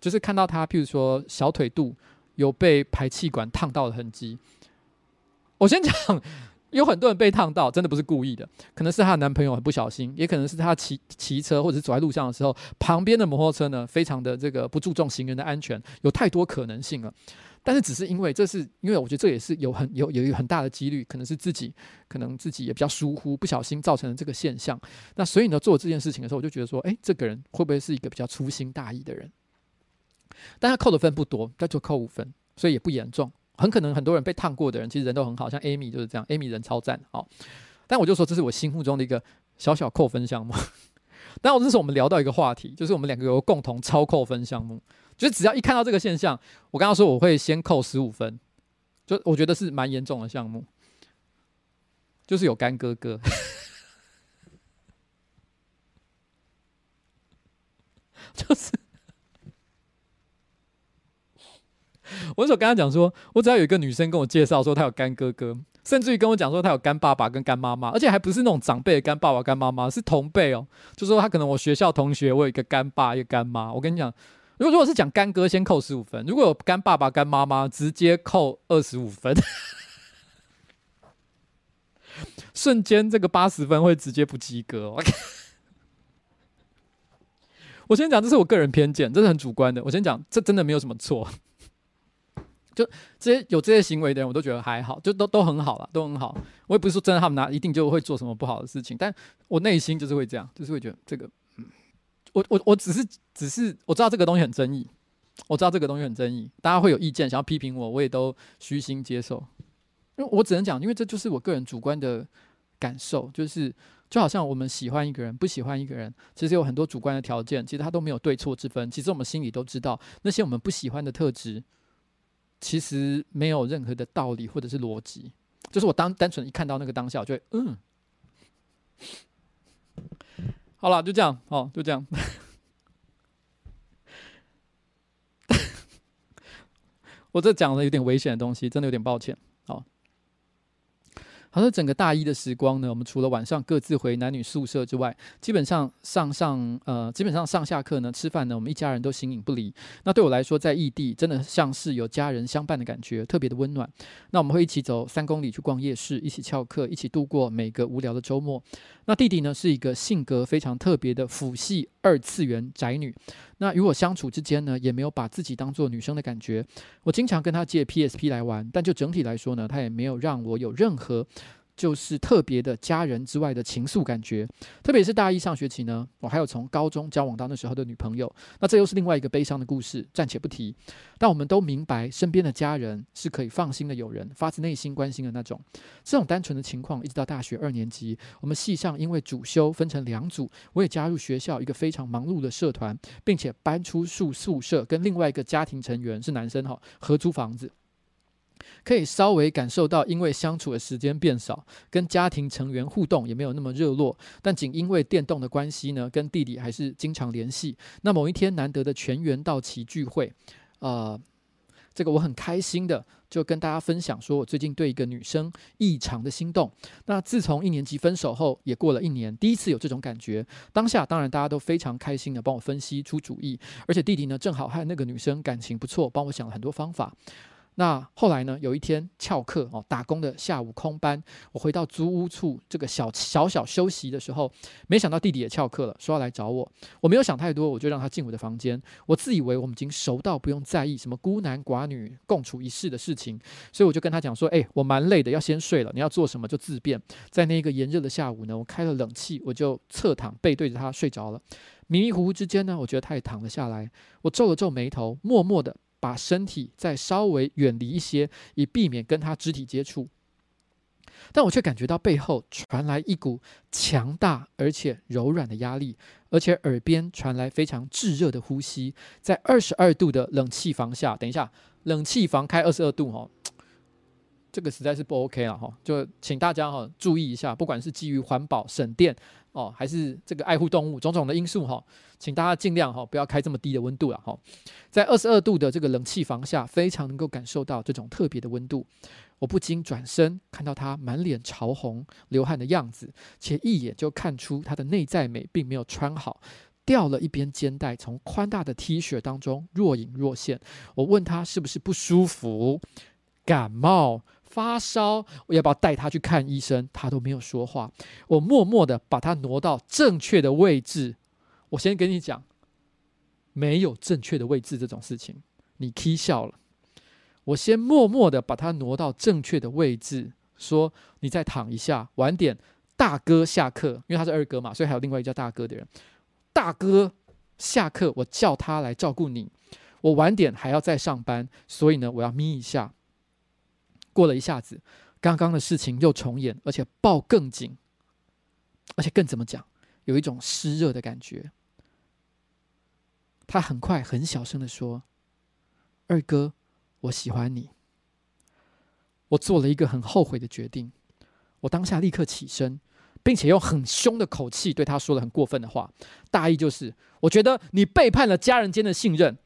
就是看到她，譬如说小腿肚有被排气管烫到的痕迹。我先讲。有很多人被烫到，真的不是故意的，可能是她的男朋友很不小心，也可能是她骑骑车或者是走在路上的时候，旁边的摩托车呢，非常的这个不注重行人的安全，有太多可能性了。但是只是因为这是因为我觉得这也是有很有有一个很大的几率，可能是自己可能自己也比较疏忽，不小心造成了这个现象。那所以呢，做这件事情的时候，我就觉得说，诶，这个人会不会是一个比较粗心大意的人？但他扣的分不多，他就扣五分，所以也不严重。很可能很多人被烫过的人，其实人都很好，像 Amy 就是这样，Amy 人超赞，好。但我就说这是我心目中的一个小小扣分项目。*laughs* 但我这是我们聊到一个话题，就是我们两个有共同超扣分项目，就是只要一看到这个现象，我刚刚说我会先扣十五分，就我觉得是蛮严重的项目，就是有干哥哥，*laughs* 就是。*laughs* 我那时候跟他讲说，我只要有一个女生跟我介绍说她有干哥哥，甚至于跟我讲说她有干爸爸跟干妈妈，而且还不是那种长辈的干爸爸干妈妈，是同辈哦。就说他可能我学校同学，我有一个干爸一个干妈。我跟你讲，如果如果是讲干哥，先扣十五分；如果有干爸爸干妈妈，直接扣二十五分。*laughs* 瞬间这个八十分会直接不及格。*laughs* 我先讲，这是我个人偏见，这是很主观的。我先讲，这真的没有什么错。就这些有这些行为的人，我都觉得还好，就都都很好了，都很好。我也不是说真的，他们拿一定就会做什么不好的事情，但我内心就是会这样，就是会觉得这个，嗯，我我我只是只是我知道这个东西很争议，我知道这个东西很争议，大家会有意见想要批评我，我也都虚心接受。因为我只能讲，因为这就是我个人主观的感受，就是就好像我们喜欢一个人，不喜欢一个人，其实有很多主观的条件，其实他都没有对错之分。其实我们心里都知道，那些我们不喜欢的特质。其实没有任何的道理或者是逻辑，就是我当单纯一看到那个当下，我就会嗯，好了，就这样哦，就这样。*laughs* 我这讲的有点危险的东西，真的有点抱歉。好像整个大一的时光呢，我们除了晚上各自回男女宿舍之外，基本上上上呃，基本上上下课呢，吃饭呢，我们一家人都形影不离。那对我来说，在异地真的像是有家人相伴的感觉，特别的温暖。那我们会一起走三公里去逛夜市，一起翘课，一起度过每个无聊的周末。那弟弟呢，是一个性格非常特别的辅系二次元宅女。那与我相处之间呢，也没有把自己当做女生的感觉。我经常跟他借 PSP 来玩，但就整体来说呢，他也没有让我有任何。就是特别的家人之外的情愫感觉，特别是大一上学期呢，我还有从高中交往到那时候的女朋友，那这又是另外一个悲伤的故事，暂且不提。但我们都明白，身边的家人是可以放心的友人，发自内心关心的那种。这种单纯的情况，一直到大学二年级，我们系上因为主修分成两组，我也加入学校一个非常忙碌的社团，并且搬出宿宿舍，跟另外一个家庭成员是男生哈，合租房子。可以稍微感受到，因为相处的时间变少，跟家庭成员互动也没有那么热络。但仅因为电动的关系呢，跟弟弟还是经常联系。那某一天难得的全员到齐聚会，呃，这个我很开心的就跟大家分享，说我最近对一个女生异常的心动。那自从一年级分手后，也过了一年，第一次有这种感觉。当下当然大家都非常开心的帮我分析出主意，而且弟弟呢正好和那个女生感情不错，帮我想了很多方法。那后来呢？有一天翘课哦，打工的下午空班，我回到租屋处这个小小小休息的时候，没想到弟弟也翘课了，说要来找我。我没有想太多，我就让他进我的房间。我自以为我们已经熟到不用在意什么孤男寡女共处一室的事情，所以我就跟他讲说：“哎，我蛮累的，要先睡了。你要做什么就自便。”在那个炎热的下午呢，我开了冷气，我就侧躺背对着他睡着了。迷迷糊糊之间呢，我觉得他也躺了下来。我皱了皱眉头，默默的。把身体再稍微远离一些，以避免跟他肢体接触。但我却感觉到背后传来一股强大而且柔软的压力，而且耳边传来非常炙热的呼吸。在二十二度的冷气房下，等一下，冷气房开二十二度哈，这个实在是不 OK 了哈。就请大家哈注意一下，不管是基于环保省电。哦，还是这个爱护动物，种种的因素哈，请大家尽量哈不要开这么低的温度了哈。在二十二度的这个冷气房下，非常能够感受到这种特别的温度。我不禁转身，看到他满脸潮红、流汗的样子，且一眼就看出他的内在美并没有穿好，掉了一边肩带从宽大的 T 恤当中若隐若现。我问他是不是不舒服，感冒？发烧，我要不要带他去看医生？他都没有说话。我默默的把他挪到正确的位置。我先跟你讲，没有正确的位置这种事情，你起笑了。我先默默的把他挪到正确的位置，说：“你再躺一下，晚点大哥下课，因为他是二哥嘛，所以还有另外一个叫大哥的人。大哥下课，我叫他来照顾你。我晚点还要再上班，所以呢，我要眯一下。”过了一下子，刚刚的事情又重演，而且抱更紧，而且更怎么讲，有一种湿热的感觉。他很快很小声的说：“二哥，我喜欢你。”我做了一个很后悔的决定，我当下立刻起身，并且用很凶的口气对他说了很过分的话，大意就是：我觉得你背叛了家人间的信任。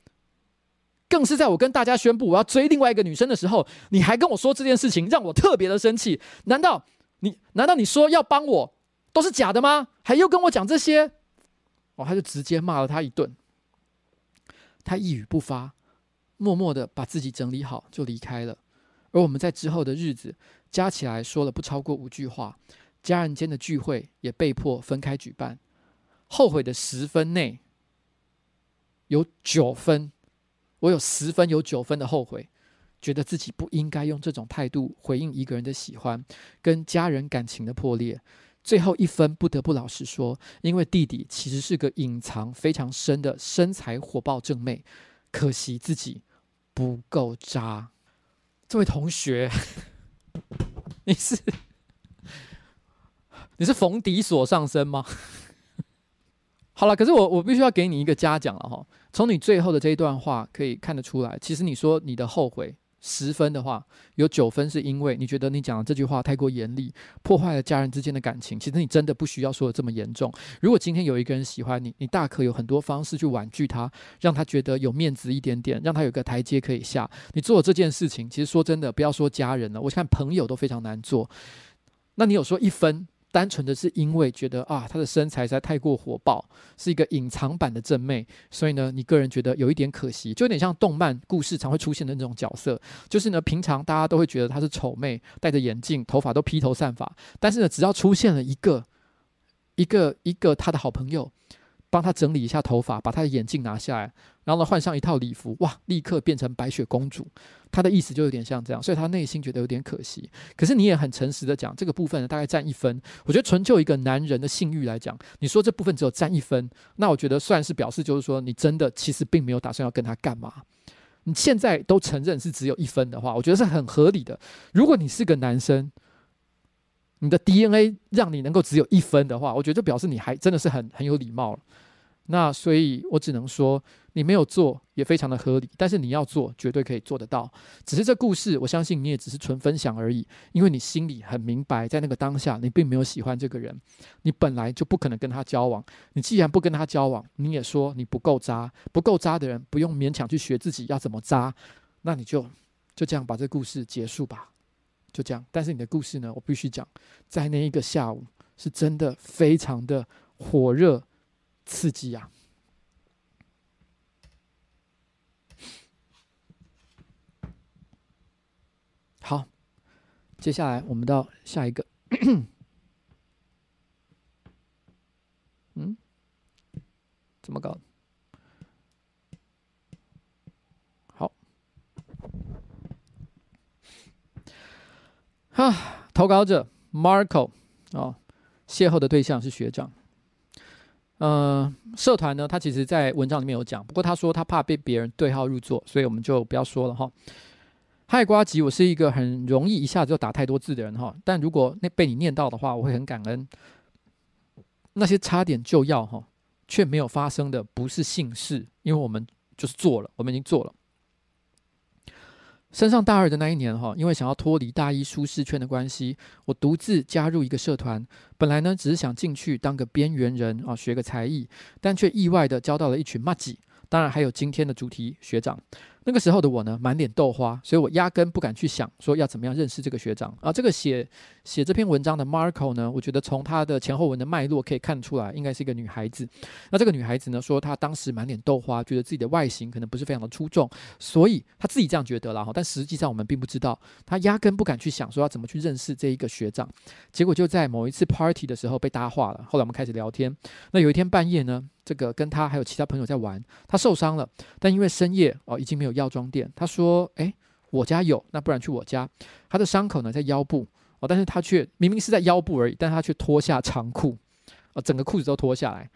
更是在我跟大家宣布我要追另外一个女生的时候，你还跟我说这件事情，让我特别的生气。难道你难道你说要帮我都是假的吗？还又跟我讲这些？哦，他就直接骂了他一顿。他一语不发，默默的把自己整理好就离开了。而我们在之后的日子加起来说了不超过五句话，家人间的聚会也被迫分开举办。后悔的十分内有九分。我有十分有九分的后悔，觉得自己不应该用这种态度回应一个人的喜欢，跟家人感情的破裂。最后一分不得不老实说，因为弟弟其实是个隐藏非常深的身材火爆正妹，可惜自己不够渣。这位同学，*laughs* 你是你是冯迪所上身吗？*laughs* 好了，可是我我必须要给你一个嘉奖了哈。从你最后的这一段话可以看得出来，其实你说你的后悔十分的话，有九分是因为你觉得你讲的这句话太过严厉，破坏了家人之间的感情。其实你真的不需要说的这么严重。如果今天有一个人喜欢你，你大可有很多方式去婉拒他，让他觉得有面子一点点，让他有个台阶可以下。你做这件事情，其实说真的，不要说家人了，我看朋友都非常难做。那你有说一分？单纯的是因为觉得啊，她的身材实在太过火爆，是一个隐藏版的正妹，所以呢，你个人觉得有一点可惜，就有点像动漫故事常会出现的那种角色，就是呢，平常大家都会觉得她是丑妹，戴着眼镜，头发都披头散发，但是呢，只要出现了一个一个一个她的好朋友。帮她整理一下头发，把她的眼镜拿下来，然后呢，换上一套礼服，哇，立刻变成白雪公主。她的意思就有点像这样，所以她内心觉得有点可惜。可是你也很诚实的讲，这个部分，大概占一分。我觉得纯就一个男人的性欲来讲，你说这部分只有占一分，那我觉得算是表示就是说，你真的其实并没有打算要跟他干嘛。你现在都承认是只有一分的话，我觉得是很合理的。如果你是个男生，你的 DNA 让你能够只有一分的话，我觉得这表示你还真的是很很有礼貌了。那所以，我只能说你没有做也非常的合理，但是你要做绝对可以做得到。只是这故事，我相信你也只是纯分享而已，因为你心里很明白，在那个当下你并没有喜欢这个人，你本来就不可能跟他交往。你既然不跟他交往，你也说你不够渣，不够渣的人不用勉强去学自己要怎么渣，那你就就这样把这故事结束吧。就这样，但是你的故事呢？我必须讲，在那一个下午，是真的非常的火热、刺激啊！好，接下来我们到下一个。*coughs* 嗯？怎么搞？啊，投稿者 Marco 哦，邂逅的对象是学长。呃，社团呢，他其实在文章里面有讲，不过他说他怕被别人对号入座，所以我们就不要说了哈。嗨，瓜吉，我是一个很容易一下子就打太多字的人哈，但如果那被你念到的话，我会很感恩。那些差点就要哈，却没有发生的不是幸事，因为我们就是做了，我们已经做了。升上大二的那一年，哈，因为想要脱离大一舒适圈的关系，我独自加入一个社团。本来呢，只是想进去当个边缘人啊，学个才艺，但却意外的交到了一群麻吉。当然，还有今天的主题学长。那个时候的我呢，满脸豆花，所以我压根不敢去想说要怎么样认识这个学长啊。这个写写这篇文章的 Marco 呢，我觉得从他的前后文的脉络可以看出来，应该是一个女孩子。那这个女孩子呢，说她当时满脸豆花，觉得自己的外形可能不是非常的出众，所以她自己这样觉得了哈。但实际上我们并不知道，她压根不敢去想说要怎么去认识这一个学长。结果就在某一次 party 的时候被搭话了。后来我们开始聊天。那有一天半夜呢，这个跟她还有其他朋友在玩，她受伤了，但因为深夜哦，已经没有药妆店。他说：“诶，我家有，那不然去我家。”他的伤口呢在腰部哦，但是他却明明是在腰部而已，但他却脱下长裤，哦，整个裤子都脱下来，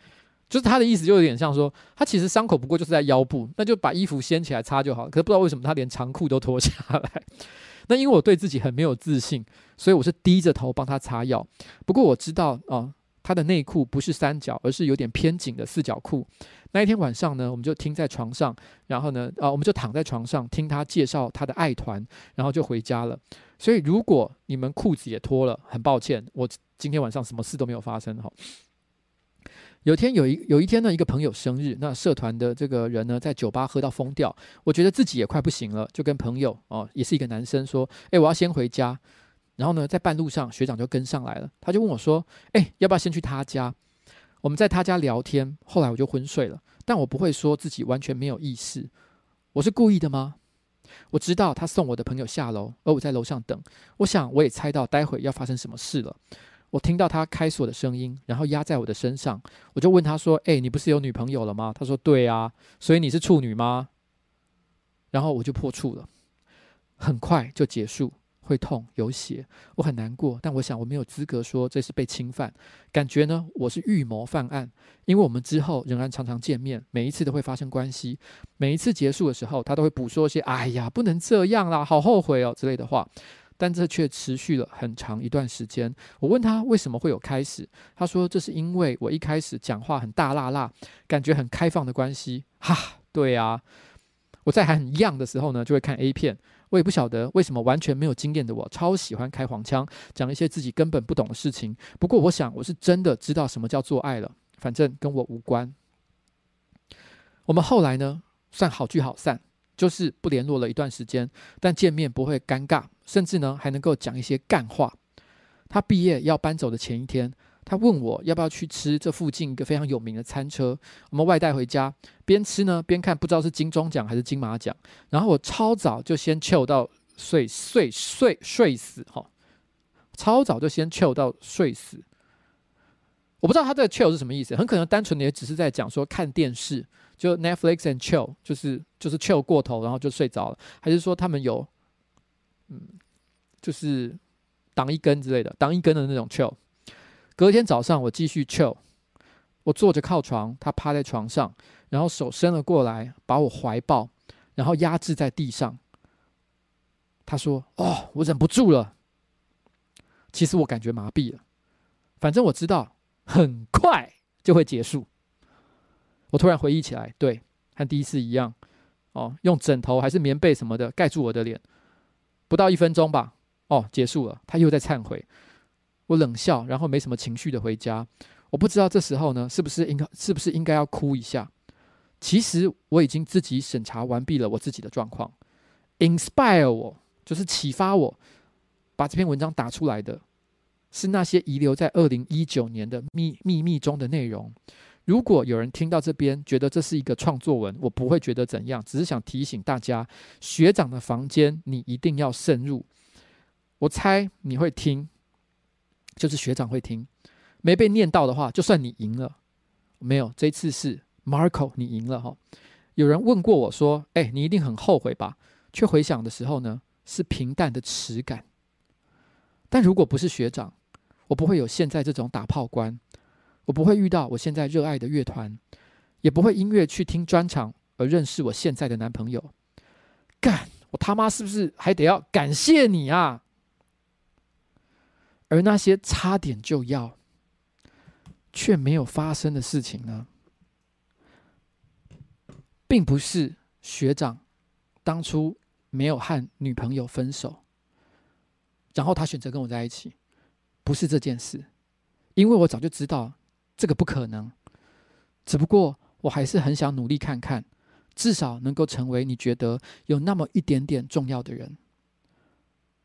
就是他的意思就有点像说，他其实伤口不过就是在腰部，那就把衣服掀起来擦就好。可是不知道为什么他连长裤都脱下来。*laughs* 那因为我对自己很没有自信，所以我是低着头帮他擦药。不过我知道啊。他的内裤不是三角，而是有点偏紧的四角裤。那一天晚上呢，我们就听在床上，然后呢，啊，我们就躺在床上听他介绍他的爱团，然后就回家了。所以，如果你们裤子也脱了，很抱歉，我今天晚上什么事都没有发生哈。有天有一有一天呢，一个朋友生日，那社团的这个人呢，在酒吧喝到疯掉，我觉得自己也快不行了，就跟朋友哦，也是一个男生说，诶，我要先回家。然后呢，在半路上，学长就跟上来了。他就问我说：“哎，要不要先去他家？”我们在他家聊天。后来我就昏睡了，但我不会说自己完全没有意识。我是故意的吗？我知道他送我的朋友下楼，而我在楼上等。我想我也猜到待会要发生什么事了。我听到他开锁的声音，然后压在我的身上。我就问他说：“哎，你不是有女朋友了吗？”他说：“对啊。”所以你是处女吗？然后我就破处了，很快就结束。会痛有血，我很难过，但我想我没有资格说这是被侵犯。感觉呢，我是预谋犯案，因为我们之后仍然常常见面，每一次都会发生关系。每一次结束的时候，他都会补说些“哎呀，不能这样啦，好后悔哦”之类的话，但这却持续了很长一段时间。我问他为什么会有开始，他说这是因为我一开始讲话很大辣辣，感觉很开放的关系。哈，对啊。我在还很 young 的时候呢，就会看 A 片我也不晓得为什么完全没有经验的我超喜欢开黄腔，讲一些自己根本不懂的事情。不过我想我是真的知道什么叫做爱了，反正跟我无关。我们后来呢，算好聚好散，就是不联络了一段时间，但见面不会尴尬，甚至呢还能够讲一些干话。他毕业要搬走的前一天，他问我要不要去吃这附近一个非常有名的餐车，我们外带回家，边吃呢边看，不知道是金钟奖还是金马奖。然后我超早就先 chill 到睡睡睡睡死哈，超早就先 chill 到睡死。我不知道他这个 chill 是什么意思，很可能单纯的也只是在讲说看电视，就 Netflix and chill，就是就是 chill 过头，然后就睡着了，还是说他们有嗯，就是挡一根之类的，挡一根的那种 chill。隔天早上，我继续 chill，我坐着靠床，他趴在床上，然后手伸了过来，把我怀抱，然后压制在地上。他说：“哦，我忍不住了。”其实我感觉麻痹了，反正我知道很快就会结束。我突然回忆起来，对，和第一次一样，哦，用枕头还是棉被什么的盖住我的脸，不到一分钟吧，哦，结束了。他又在忏悔。我冷笑，然后没什么情绪的回家。我不知道这时候呢，是不是应该是不是应该要哭一下？其实我已经自己审查完毕了我自己的状况。Inspire 我，就是启发我，把这篇文章打出来的，是那些遗留在二零一九年的秘秘密中的内容。如果有人听到这边觉得这是一个创作文，我不会觉得怎样，只是想提醒大家，学长的房间你一定要慎入。我猜你会听。就是学长会听，没被念到的话，就算你赢了。没有，这次是 Marco，你赢了哈。有人问过我说：“哎，你一定很后悔吧？”却回想的时候呢，是平淡的耻感。但如果不是学长，我不会有现在这种打炮观，我不会遇到我现在热爱的乐团，也不会因为去听专场而认识我现在的男朋友。干，我他妈是不是还得要感谢你啊？而那些差点就要却没有发生的事情呢，并不是学长当初没有和女朋友分手，然后他选择跟我在一起，不是这件事，因为我早就知道这个不可能。只不过我还是很想努力看看，至少能够成为你觉得有那么一点点重要的人，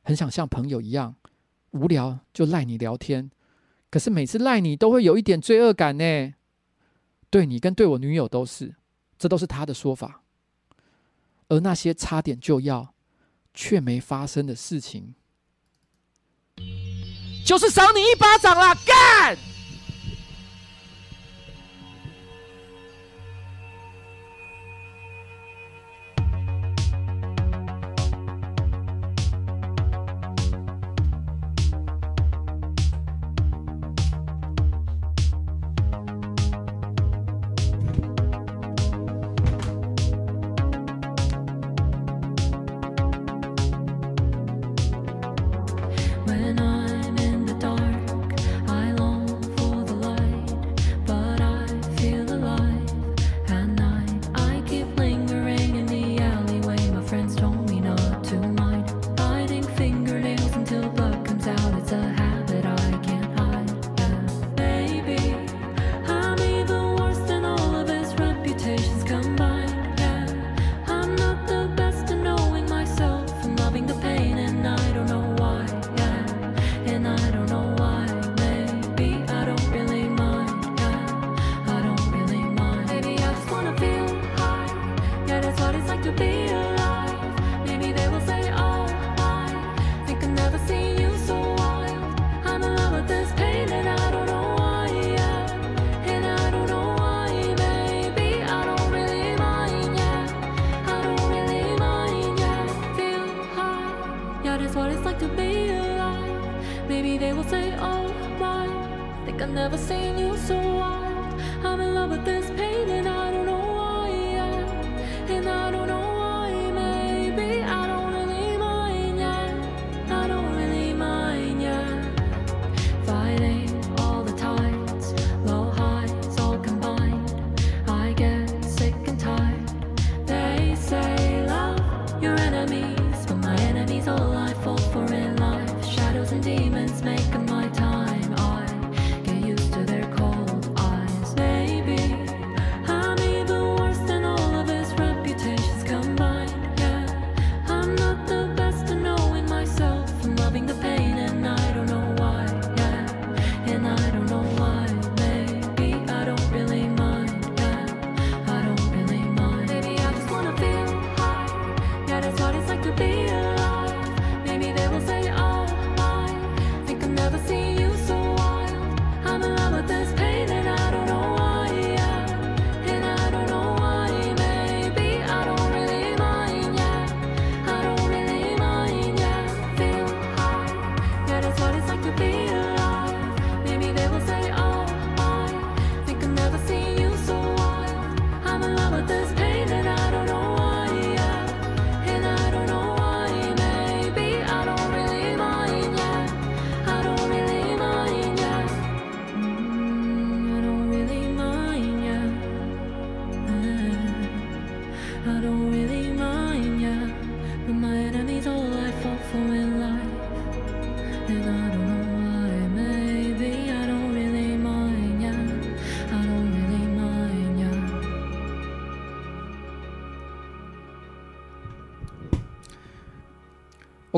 很想像朋友一样。无聊就赖你聊天，可是每次赖你都会有一点罪恶感呢。对你跟对我女友都是，这都是他的说法。而那些差点就要却没发生的事情，就是赏你一巴掌啦，干！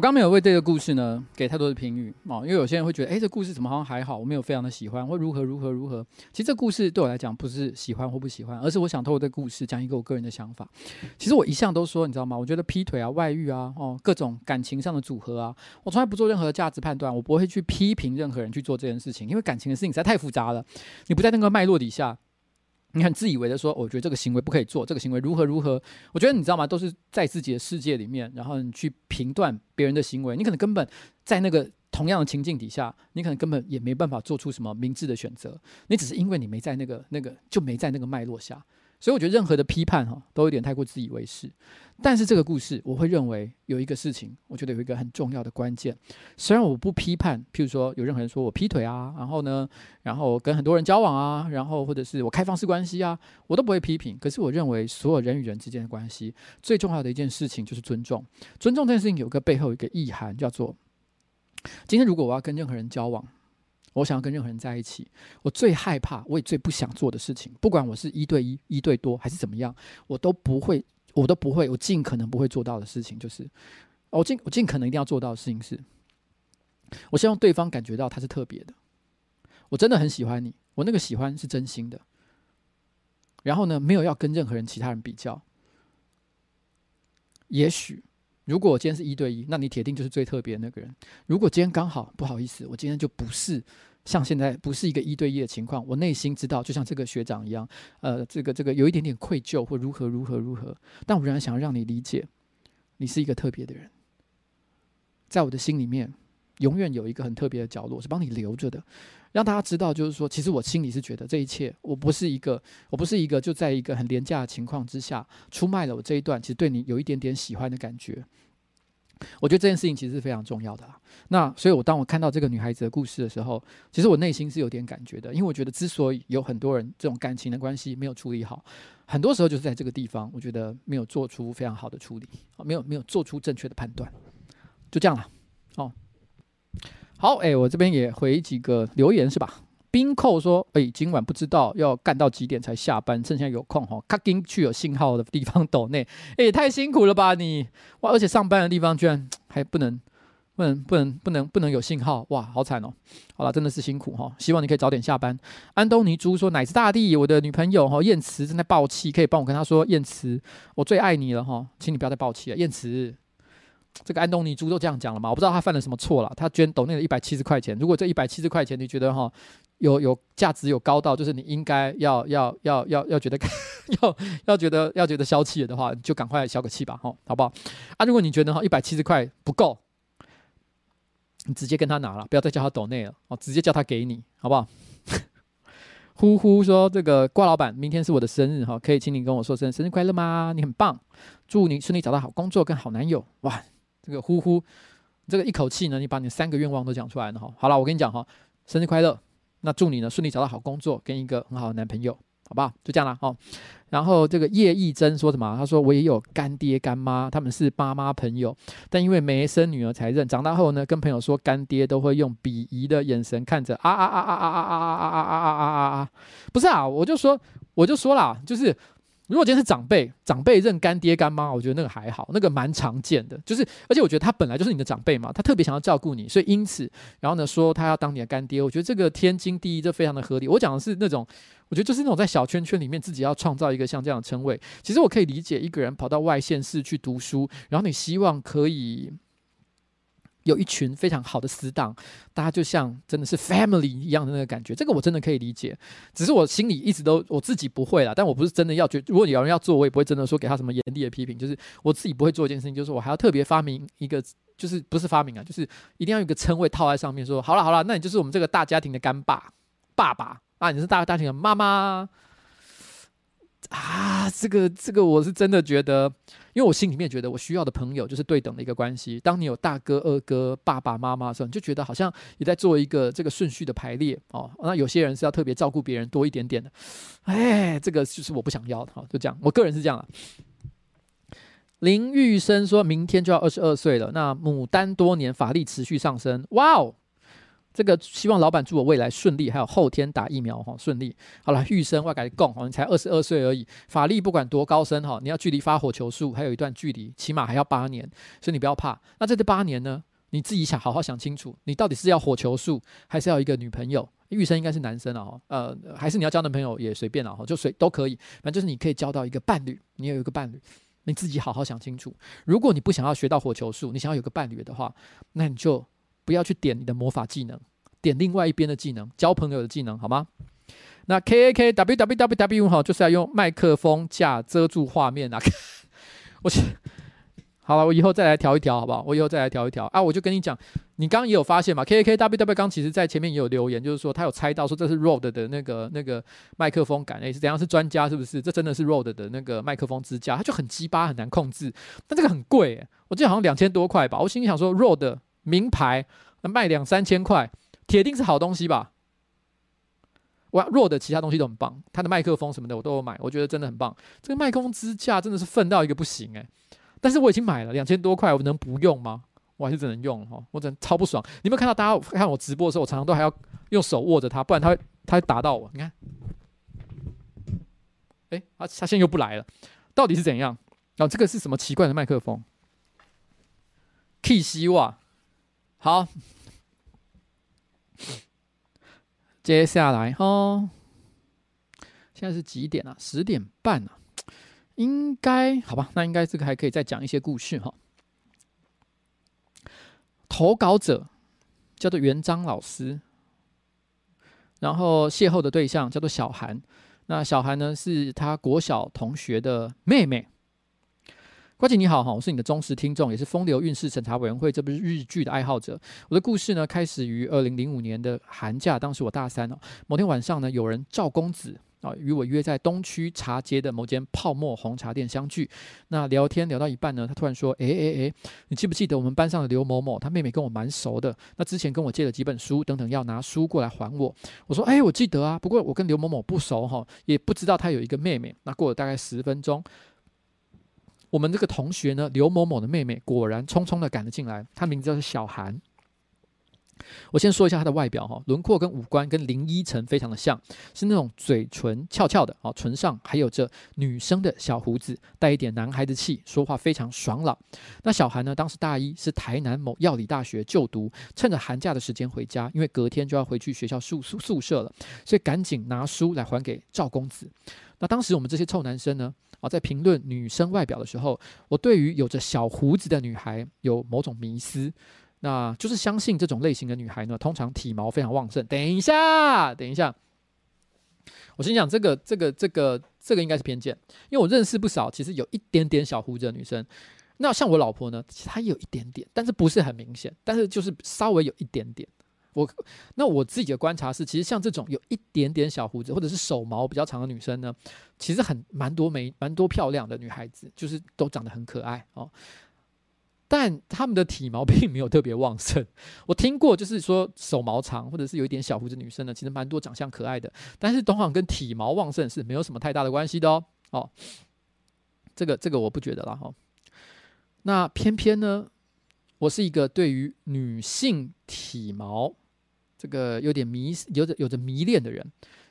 我刚没有为这个故事呢给太多的评语哦，因为有些人会觉得，哎，这故事怎么好像还好，我没有非常的喜欢，或如何如何如何。其实这故事对我来讲不是喜欢或不喜欢，而是我想透过这故事讲一个我个人的想法。其实我一向都说，你知道吗？我觉得劈腿啊、外遇啊、哦各种感情上的组合啊，我从来不做任何的价值判断，我不会去批评任何人去做这件事情，因为感情的事情实在太复杂了，你不在那个脉络底下。你很自以为的说，我觉得这个行为不可以做，这个行为如何如何？我觉得你知道吗？都是在自己的世界里面，然后你去评断别人的行为，你可能根本在那个同样的情境底下，你可能根本也没办法做出什么明智的选择。你只是因为你没在那个那个就没在那个脉络下。所以我觉得任何的批判哈，都有点太过自以为是。但是这个故事，我会认为有一个事情，我觉得有一个很重要的关键。虽然我不批判，譬如说有任何人说我劈腿啊，然后呢，然后跟很多人交往啊，然后或者是我开放式关系啊，我都不会批评。可是我认为所有人与人之间的关系，最重要的一件事情就是尊重。尊重这件事情有个背后一个意涵，叫做今天如果我要跟任何人交往。我想要跟任何人在一起，我最害怕，我也最不想做的事情，不管我是一对一、一对多还是怎么样，我都不会，我都不会，我尽可能不会做到的事情，就是我尽我尽可能一定要做到的事情是，我希望对方感觉到他是特别的，我真的很喜欢你，我那个喜欢是真心的，然后呢，没有要跟任何人其他人比较，也许。如果我今天是一对一，那你铁定就是最特别的那个人。如果今天刚好不好意思，我今天就不是像现在不是一个一对一的情况，我内心知道，就像这个学长一样，呃，这个这个有一点点愧疚或如何如何如何，但我仍然想要让你理解，你是一个特别的人，在我的心里面，永远有一个很特别的角落是帮你留着的。让大家知道，就是说，其实我心里是觉得这一切，我不是一个，我不是一个就在一个很廉价的情况之下出卖了我这一段，其实对你有一点点喜欢的感觉。我觉得这件事情其实是非常重要的。那所以，我当我看到这个女孩子的故事的时候，其实我内心是有点感觉的，因为我觉得之所以有很多人这种感情的关系没有处理好，很多时候就是在这个地方，我觉得没有做出非常好的处理，没有没有做出正确的判断，就这样了，哦。好，哎，我这边也回几个留言是吧？冰扣说，哎，今晚不知道要干到几点才下班，趁现在有空哈，卡丁去有信号的地方抖内，哎，太辛苦了吧你？哇，而且上班的地方居然还不能，不能，不能，不能，不能有信号，哇，好惨哦。好了，真的是辛苦哈，希望你可以早点下班。安东尼猪说，乃子大帝，我的女朋友哈燕慈正在爆气，可以帮我跟她说，燕慈，我最爱你了哈，请你不要再爆气了，燕慈。这个安东尼猪都这样讲了嘛？我不知道他犯了什么错了。他捐抖内的一百七十块钱。如果这一百七十块钱你觉得哈有有价值有高到，就是你应该要要要要要觉得 *laughs* 要要觉得要觉得消气了的话，你就赶快消个气吧，哈，好不好？啊，如果你觉得哈一百七十块不够，你直接跟他拿了，不要再叫他抖内了，哦，直接叫他给你，好不好？*laughs* 呼呼说这个瓜老板，明天是我的生日哈，可以请你跟我说声生日快乐吗？你很棒，祝你顺利找到好工作跟好男友，哇！这个呼呼，这个一口气呢，你把你三个愿望都讲出来了哈。好了，我跟你讲哈，生日快乐！那祝你呢顺利找到好工作，跟一个很好的男朋友，好不好？就这样了哦。然后这个叶义珍说什么？他说我也有干爹干妈，他们是爸妈朋友，但因为没生女儿才认。长大后呢，跟朋友说干爹都会用鄙夷的眼神看着啊啊啊啊啊啊啊啊啊啊啊啊啊啊！不是啊，我就说我就说啦，就是。如果今天是长辈，长辈认干爹干妈，我觉得那个还好，那个蛮常见的。就是，而且我觉得他本来就是你的长辈嘛，他特别想要照顾你，所以因此，然后呢说他要当你的干爹，我觉得这个天经地义，这非常的合理。我讲的是那种，我觉得就是那种在小圈圈里面自己要创造一个像这样的称谓。其实我可以理解一个人跑到外县市去读书，然后你希望可以。有一群非常好的死党，大家就像真的是 family 一样的那个感觉，这个我真的可以理解。只是我心里一直都我自己不会啦，但我不是真的要觉，如果有人要做，我也不会真的说给他什么严厉的批评。就是我自己不会做一件事情，就是我还要特别发明一个，就是不是发明啊，就是一定要有个称谓套在上面说，说好了好了，那你就是我们这个大家庭的干爸爸爸啊，你是大家庭的妈妈。啊，这个这个我是真的觉得，因为我心里面觉得我需要的朋友就是对等的一个关系。当你有大哥、二哥、爸爸妈妈的时候，你就觉得好像你在做一个这个顺序的排列哦。那有些人是要特别照顾别人多一点点的，哎，这个就是我不想要的。好，就这样，我个人是这样啊。林玉生说明天就要二十二岁了，那牡丹多年，法力持续上升，哇哦！这个希望老板祝我未来顺利，还有后天打疫苗哈顺利。好了，玉生，我改供哈，你才二十二岁而已，法力不管多高深哈，你要距离发火球术还有一段距离，起码还要八年，所以你不要怕。那在这八年呢，你自己想好好想清楚，你到底是要火球术，还是要一个女朋友？玉生应该是男生啊，呃，还是你要交男朋友也随便了哈，就随都可以，反正就是你可以交到一个伴侣，你有一个伴侣，你自己好好想清楚。如果你不想要学到火球术，你想要有个伴侣的话，那你就。不要去点你的魔法技能，点另外一边的技能，交朋友的技能，好吗？那 K A K W W W W 哈，就是要用麦克风架遮住画面啊！*laughs* 我去，好了，我以后再来调一调，好不好？我以后再来调一调啊！我就跟你讲，你刚刚也有发现嘛？K A K W W 刚其实在前面也有留言，就是说他有猜到说这是 Rode 的那个那个麦克风杆，诶，是怎样？是专家是不是？这真的是 Rode 的那个麦克风支架，它就很鸡巴，很难控制，但这个很贵，诶，我记得好像两千多块吧。我心里想说 Rode。名牌卖两三千块，铁定是好东西吧？哇，弱的其他东西都很棒，它的麦克风什么的我都有买，我觉得真的很棒。这个麦克风支架真的是粪到一个不行诶。但是我已经买了两千多块，我能不用吗？我还是只能用哈，我真的超不爽。你有没有看到大家看我直播的时候，我常常都还要用手握着它，不然它会它会打到我。你看，哎，它它现在又不来了，到底是怎样？哦，这个是什么奇怪的麦克风？Key。好，接下来哦，现在是几点啊？十点半啊，应该好吧？那应该这个还可以再讲一些故事哈。投稿者叫做元章老师，然后邂逅的对象叫做小韩，那小韩呢是他国小同学的妹妹。呱吉你好哈，我是你的忠实听众，也是《风流韵事审查委员会》这部日剧的爱好者。我的故事呢，开始于二零零五年的寒假，当时我大三哦。某天晚上呢，有人赵公子啊与我约在东区茶街的某间泡沫红茶店相聚。那聊天聊到一半呢，他突然说：“哎哎哎，你记不记得我们班上的刘某某？他妹妹跟我蛮熟的。那之前跟我借了几本书，等等要拿书过来还我。”我说：“哎，我记得啊，不过我跟刘某某不熟哈，也不知道他有一个妹妹。”那过了大概十分钟。我们这个同学呢，刘某某的妹妹果然匆匆的赶了进来，她名字叫做小韩。我先说一下她的外表哈，轮廓跟五官跟林依晨非常的像，是那种嘴唇翘翘的啊，唇上还有着女生的小胡子，带一点男孩子气，说话非常爽朗。那小韩呢，当时大一，是台南某药理大学就读，趁着寒假的时间回家，因为隔天就要回去学校宿宿宿舍了，所以赶紧拿书来还给赵公子。那当时我们这些臭男生呢，啊，在评论女生外表的时候，我对于有着小胡子的女孩有某种迷思，那就是相信这种类型的女孩呢，通常体毛非常旺盛。等一下，等一下，我心想这个这个这个这个应该是偏见，因为我认识不少其实有一点点小胡子的女生。那像我老婆呢，其实她有一点点，但是不是很明显，但是就是稍微有一点点。我那我自己的观察是，其实像这种有一点点小胡子或者是手毛比较长的女生呢，其实很蛮多美蛮多漂亮的女孩子，就是都长得很可爱哦。但她们的体毛并没有特别旺盛。我听过，就是说手毛长或者是有一点小胡子女生呢，其实蛮多长相可爱的，但是通常跟体毛旺盛是没有什么太大的关系的哦。哦，这个这个我不觉得了哈、哦。那偏偏呢，我是一个对于女性体毛这个有点迷、有着有着迷恋的人，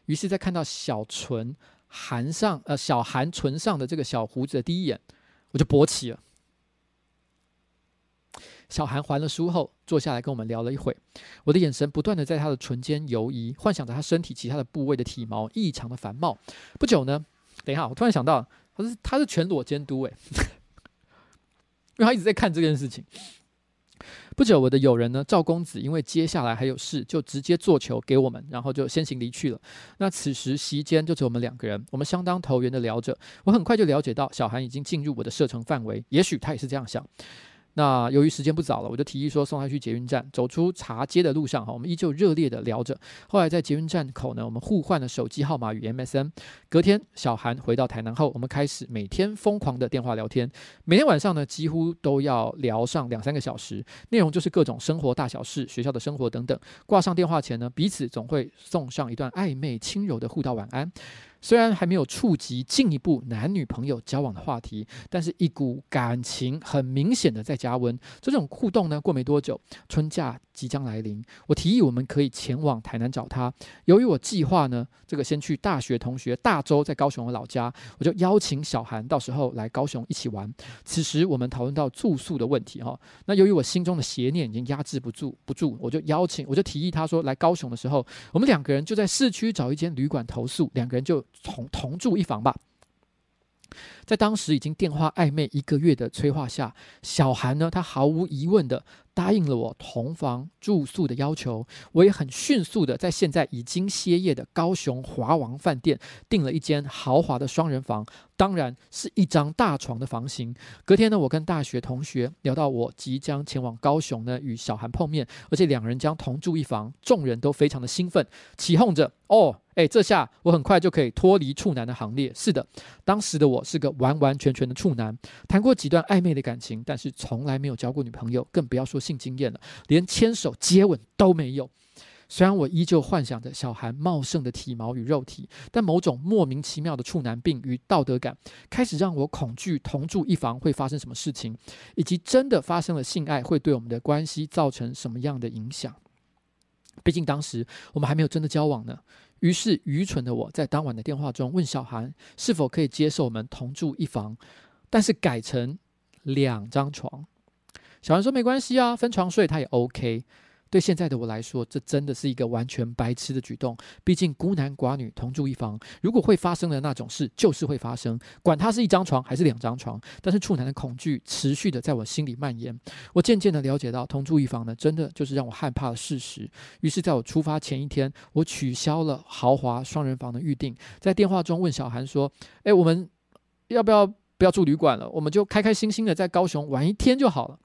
于是，在看到小唇含上呃小韩唇上的这个小胡子的第一眼，我就勃起了。小韩还了书后，坐下来跟我们聊了一会。我的眼神不断的在他的唇间游移，幻想着他身体其他的部位的体毛异常的繁茂。不久呢，等一下，我突然想到，他是他是全裸监督诶，*laughs* 因为他一直在看这件事情。不久，我的友人呢赵公子因为接下来还有事，就直接做球给我们，然后就先行离去了。那此时席间就只有我们两个人，我们相当投缘的聊着。我很快就了解到小韩已经进入我的射程范围，也许他也是这样想。那由于时间不早了，我就提议说送他去捷运站。走出茶街的路上，哈，我们依旧热烈的聊着。后来在捷运站口呢，我们互换了手机号码与 MSN。隔天，小韩回到台南后，我们开始每天疯狂的电话聊天。每天晚上呢，几乎都要聊上两三个小时，内容就是各种生活大小事、学校的生活等等。挂上电话前呢，彼此总会送上一段暧昧轻柔的互道晚安。虽然还没有触及进一步男女朋友交往的话题，但是一股感情很明显的在加温。这种互动呢，过没多久，春假即将来临，我提议我们可以前往台南找他。由于我计划呢，这个先去大学同学大周在高雄的老家，我就邀请小韩到时候来高雄一起玩。此时我们讨论到住宿的问题哈，那由于我心中的邪念已经压制不住不住，我就邀请，我就提议他说，来高雄的时候，我们两个人就在市区找一间旅馆投宿，两个人就。同同住一房吧，在当时已经电话暧昧一个月的催化下，小韩呢，他毫无疑问的答应了我同房住宿的要求。我也很迅速的在现在已经歇业的高雄华王饭店订了一间豪华的双人房。当然是一张大床的房型。隔天呢，我跟大学同学聊到我即将前往高雄呢，与小韩碰面，而且两人将同住一房，众人都非常的兴奋，起哄着：“哦，哎，这下我很快就可以脱离处男的行列。”是的，当时的我是个完完全全的处男，谈过几段暧昧的感情，但是从来没有交过女朋友，更不要说性经验了，连牵手接吻都没有。虽然我依旧幻想着小韩茂盛的体毛与肉体，但某种莫名其妙的处男病与道德感，开始让我恐惧同住一房会发生什么事情，以及真的发生了性爱会对我们的关系造成什么样的影响。毕竟当时我们还没有真的交往呢。于是愚蠢的我在当晚的电话中问小韩是否可以接受我们同住一房，但是改成两张床。小韩说没关系啊，分床睡他也 OK。对现在的我来说，这真的是一个完全白痴的举动。毕竟孤男寡女同住一房，如果会发生的那种事，就是会发生，管他是一张床还是两张床。但是处男的恐惧持续的在我心里蔓延。我渐渐的了解到，同住一房呢，真的就是让我害怕的事实。于是，在我出发前一天，我取消了豪华双人房的预定，在电话中问小韩说：“诶，我们要不要不要住旅馆了？我们就开开心心的在高雄玩一天就好了。”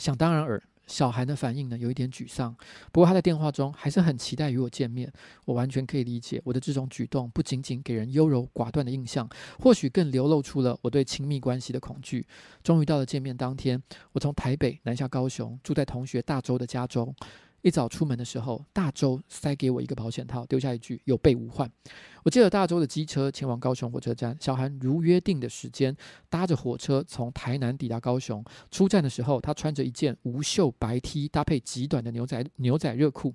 想当然尔。小韩的反应呢，有一点沮丧。不过他在电话中还是很期待与我见面。我完全可以理解，我的这种举动不仅仅给人优柔寡断的印象，或许更流露出了我对亲密关系的恐惧。终于到了见面当天，我从台北南下高雄，住在同学大周的家中。一早出门的时候，大周塞给我一个保险套，丢下一句“有备无患”。我借了大周的机车前往高雄火车站，小韩如约定的时间搭着火车从台南抵达高雄。出站的时候，他穿着一件无袖白 T，搭配极短的牛仔牛仔热裤，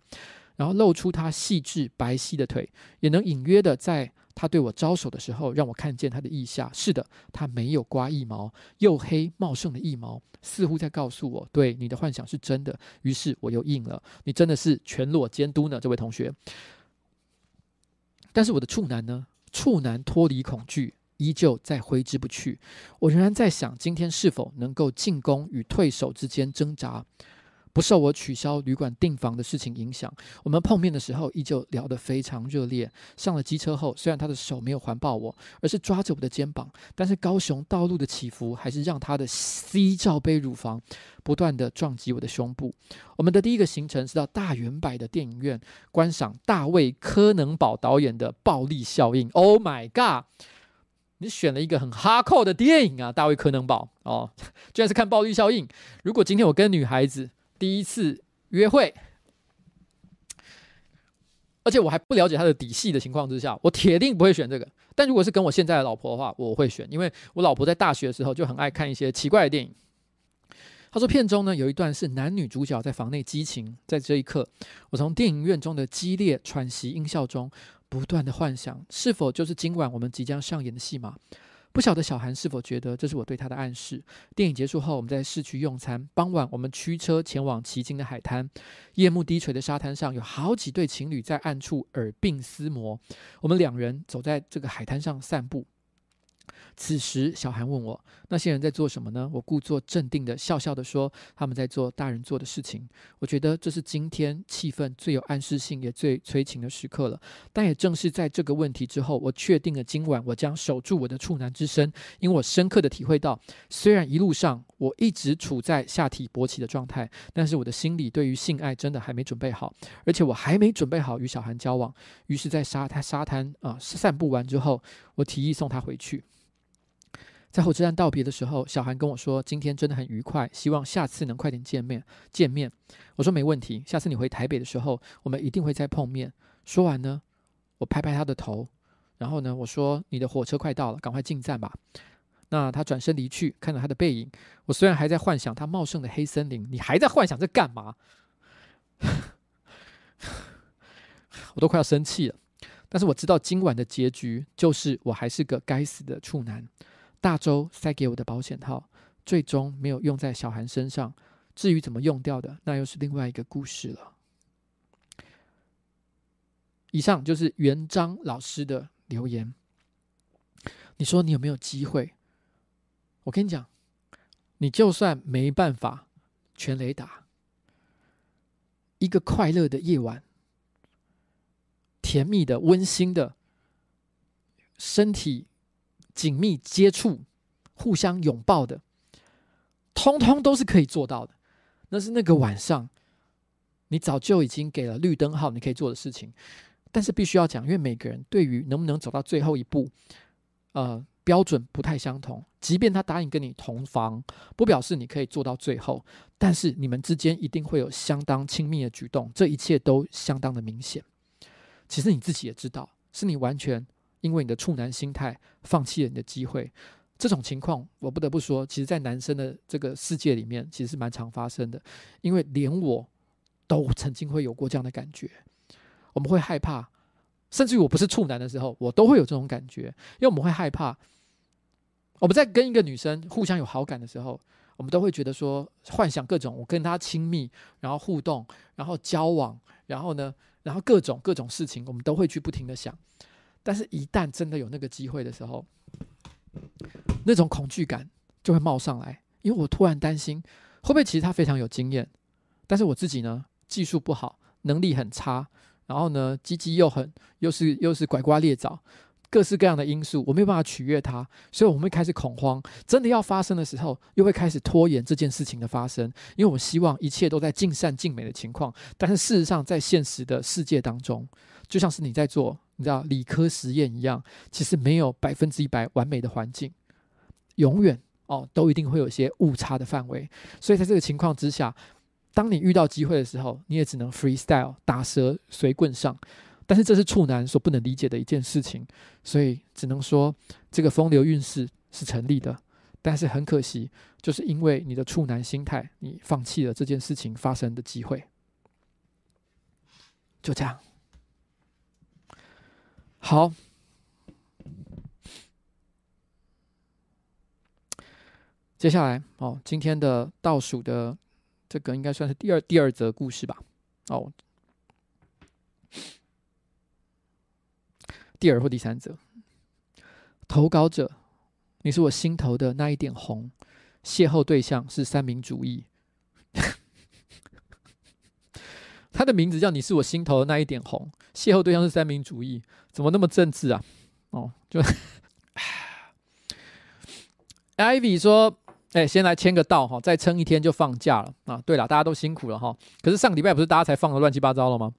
然后露出他细致白皙的腿，也能隐约的在。他对我招手的时候，让我看见他的腋下。是的，他没有刮腋毛，又黑茂盛的腋毛，似乎在告诉我，对你的幻想是真的。于是我又应了，你真的是全裸监督呢，这位同学。但是我的处男呢？处男脱离恐惧，依旧在挥之不去。我仍然在想，今天是否能够进攻与退守之间挣扎。不受我取消旅馆订房的事情影响，我们碰面的时候依旧聊得非常热烈。上了机车后，虽然他的手没有环抱我，而是抓着我的肩膀，但是高雄道路的起伏还是让他的 C 罩杯乳房不断地撞击我的胸部。我们的第一个行程是到大远百的电影院观赏大卫柯能堡导演的《暴力效应》。Oh my god！你选了一个很哈扣的电影啊，大卫柯能堡哦，*laughs* 居然是看暴力效应。如果今天我跟女孩子第一次约会，而且我还不了解他的底细的情况之下，我铁定不会选这个。但如果是跟我现在的老婆的话，我会选，因为我老婆在大学的时候就很爱看一些奇怪的电影。他说片中呢有一段是男女主角在房内激情，在这一刻，我从电影院中的激烈喘息音效中。不断的幻想，是否就是今晚我们即将上演的戏码？不晓得小韩是否觉得这是我对他的暗示。电影结束后，我们在市区用餐。傍晚，我们驱车前往奇经的海滩。夜幕低垂的沙滩上，有好几对情侣在暗处耳鬓厮磨。我们两人走在这个海滩上散步。此时，小韩问我：“那些人在做什么呢？”我故作镇定地笑笑地说：“他们在做大人做的事情。”我觉得这是今天气氛最有暗示性也最催情的时刻了。但也正是在这个问题之后，我确定了今晚我将守住我的处男之身，因为我深刻地体会到，虽然一路上我一直处在下体勃起的状态，但是我的心里对于性爱真的还没准备好，而且我还没准备好与小韩交往。于是，在沙滩沙滩啊散步完之后，我提议送他回去。在火车站道别的时候，小韩跟我说：“今天真的很愉快，希望下次能快点见面。”见面，我说没问题。下次你回台北的时候，我们一定会再碰面。说完呢，我拍拍他的头，然后呢，我说：“你的火车快到了，赶快进站吧。”那他转身离去，看着他的背影，我虽然还在幻想他茂盛的黑森林，你还在幻想这干嘛？*laughs* 我都快要生气了。但是我知道今晚的结局就是我还是个该死的处男。大周塞给我的保险套，最终没有用在小韩身上。至于怎么用掉的，那又是另外一个故事了。以上就是元璋老师的留言。你说你有没有机会？我跟你讲，你就算没办法全雷打，一个快乐的夜晚，甜蜜的、温馨的，身体。紧密接触、互相拥抱的，通通都是可以做到的。那是那个晚上，你早就已经给了绿灯号，你可以做的事情。但是必须要讲，因为每个人对于能不能走到最后一步，呃，标准不太相同。即便他答应跟你同房，不表示你可以做到最后。但是你们之间一定会有相当亲密的举动，这一切都相当的明显。其实你自己也知道，是你完全。因为你的处男心态，放弃了你的机会，这种情况我不得不说，其实，在男生的这个世界里面，其实是蛮常发生的。因为连我都曾经会有过这样的感觉，我们会害怕，甚至于我不是处男的时候，我都会有这种感觉，因为我们会害怕，我们在跟一个女生互相有好感的时候，我们都会觉得说，幻想各种我跟她亲密，然后互动，然后交往，然后呢，然后各种各种事情，我们都会去不停的想。但是，一旦真的有那个机会的时候，那种恐惧感就会冒上来，因为我突然担心，会不会其实他非常有经验，但是我自己呢，技术不好，能力很差，然后呢，鸡鸡又很，又是又是拐瓜裂枣，各式各样的因素，我没有办法取悦他，所以我们会开始恐慌。真的要发生的时候，又会开始拖延这件事情的发生，因为我希望一切都在尽善尽美的情况，但是事实上，在现实的世界当中，就像是你在做。你知道理科实验一样，其实没有百分之一百完美的环境，永远哦都一定会有些误差的范围。所以在这个情况之下，当你遇到机会的时候，你也只能 freestyle 打蛇随棍上。但是这是处男所不能理解的一件事情，所以只能说这个风流韵事是成立的。但是很可惜，就是因为你的处男心态，你放弃了这件事情发生的机会。就这样。好，接下来哦，今天的倒数的这个应该算是第二第二则故事吧？哦，第二或第三则，投稿者，你是我心头的那一点红，邂逅对象是三民主义。他的名字叫“你是我心头的那一点红”，邂逅对象是三民主义，怎么那么政治啊？哦，就，*laughs* Ivy 说：“哎、先来签个到哈，再撑一天就放假了啊！对了，大家都辛苦了哈。可是上个礼拜不是大家才放的乱七八糟了吗？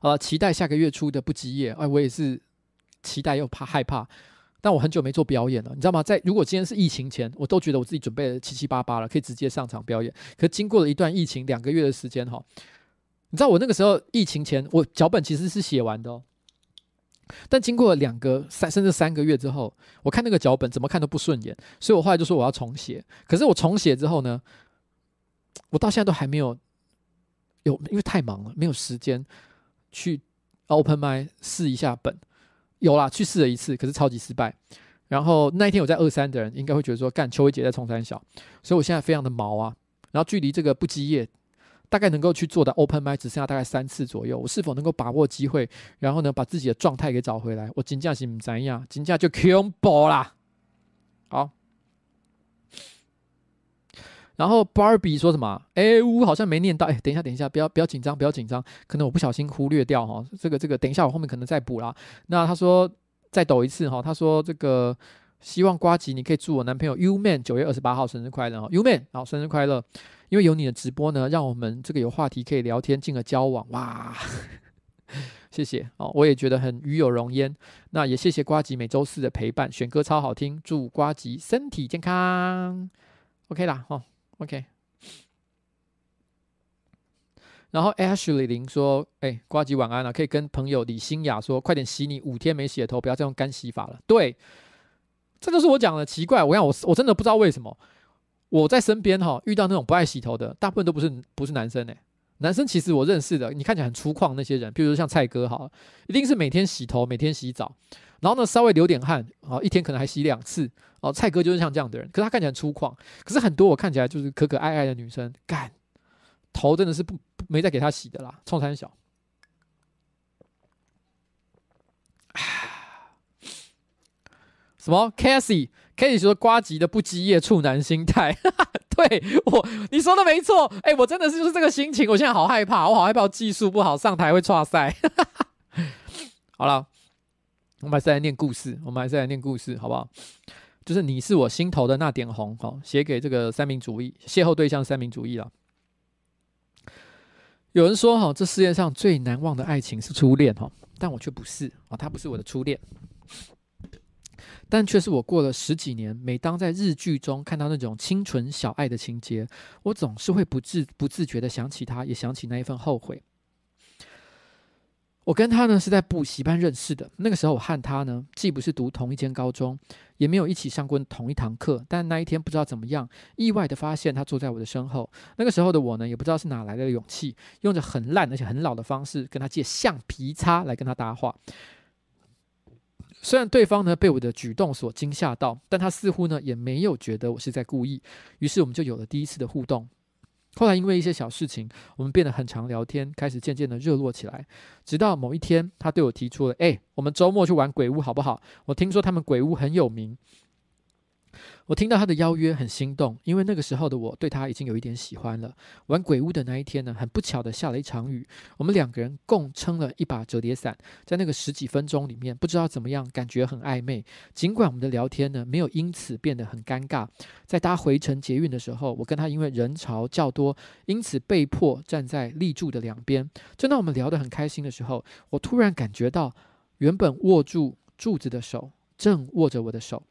好了，期待下个月初的不吉夜。哎，我也是期待又怕害怕，但我很久没做表演了，你知道吗？在如果今天是疫情前，我都觉得我自己准备了七七八八了，可以直接上场表演。可经过了一段疫情两个月的时间哈，你知道我那个时候疫情前，我脚本其实是写完的哦。但经过两个三甚至三个月之后，我看那个脚本怎么看都不顺眼，所以我后来就说我要重写。可是我重写之后呢，我到现在都还没有有，因为太忙了，没有时间去 open mic 试一下本。有啦，去试了一次，可是超级失败。然后那一天我在二三的人应该会觉得说，干邱威杰在冲三小，所以我现在非常的毛啊。然后距离这个不羁夜。大概能够去做的 open mic 只剩下大概三次左右，我是否能够把握机会，然后呢把自己的状态给找回来？我金价是怎样？金价就 combo 啦。好，然后 Barbie 说什么？哎，我好像没念到。哎，等一下，等一下，不要不要紧张，不要紧张，可能我不小心忽略掉哈。这个这个，等一下我后面可能再补啦。那他说再抖一次哈，他说这个希望瓜吉你可以祝我男朋友 U Man 九月二十八号生日快乐哈，U Man 好生日快乐。因为有你的直播呢，让我们这个有话题可以聊天，进而交往。哇，*laughs* 谢谢哦，我也觉得很与有荣焉。那也谢谢瓜吉每周四的陪伴，选歌超好听，祝瓜吉身体健康。OK 啦，哦，OK。然后 Ashley 林说：“哎，瓜吉晚安了，可以跟朋友李欣雅说，快点洗你五天没洗的头，不要再用干洗法了。”对，这就是我讲的奇怪。我讲我我真的不知道为什么。我在身边哈，遇到那种不爱洗头的，大部分都不是不是男生哎。男生其实我认识的，你看起来很粗犷那些人，比如说像蔡哥哈，一定是每天洗头，每天洗澡，然后呢稍微流点汗啊，一天可能还洗两次哦。蔡哥就是像这样的人，可是他看起来很粗犷，可是很多我看起来就是可可爱爱的女生，干头真的是不没再给他洗的啦，冲三小。什么 Cassie？可以说瓜吉的不羁夜处男心态，对我你说的没错，哎、我真的是就是这个心情，我现在好害怕，我好害怕技术不好上台会剉赛。好了，我们还是来念故事，我们还是来念故事，好不好？就是你是我心头的那点红，好，写给这个三民主义邂逅对象三民主义了。有人说哈，这世界上最难忘的爱情是初恋哈，但我却不是啊，他不是我的初恋。但却是我过了十几年，每当在日剧中看到那种清纯小爱的情节，我总是会不自不自觉地想起他，也想起那一份后悔。我跟他呢是在补习班认识的，那个时候我和他呢既不是读同一间高中，也没有一起上过同一堂课，但那一天不知道怎么样，意外地发现他坐在我的身后。那个时候的我呢，也不知道是哪来的勇气，用着很烂而且很老的方式跟他借橡皮擦来跟他搭话。虽然对方呢被我的举动所惊吓到，但他似乎呢也没有觉得我是在故意。于是我们就有了第一次的互动。后来因为一些小事情，我们变得很常聊天，开始渐渐的热络起来。直到某一天，他对我提出了：“哎，我们周末去玩鬼屋好不好？我听说他们鬼屋很有名。”我听到他的邀约很心动，因为那个时候的我对他已经有一点喜欢了。玩鬼屋的那一天呢，很不巧的下了一场雨，我们两个人共撑了一把折叠伞，在那个十几分钟里面，不知道怎么样，感觉很暧昧。尽管我们的聊天呢没有因此变得很尴尬，在搭回程捷运的时候，我跟他因为人潮较多，因此被迫站在立柱的两边。正当我们聊得很开心的时候，我突然感觉到原本握住柱子的手正握着我的手。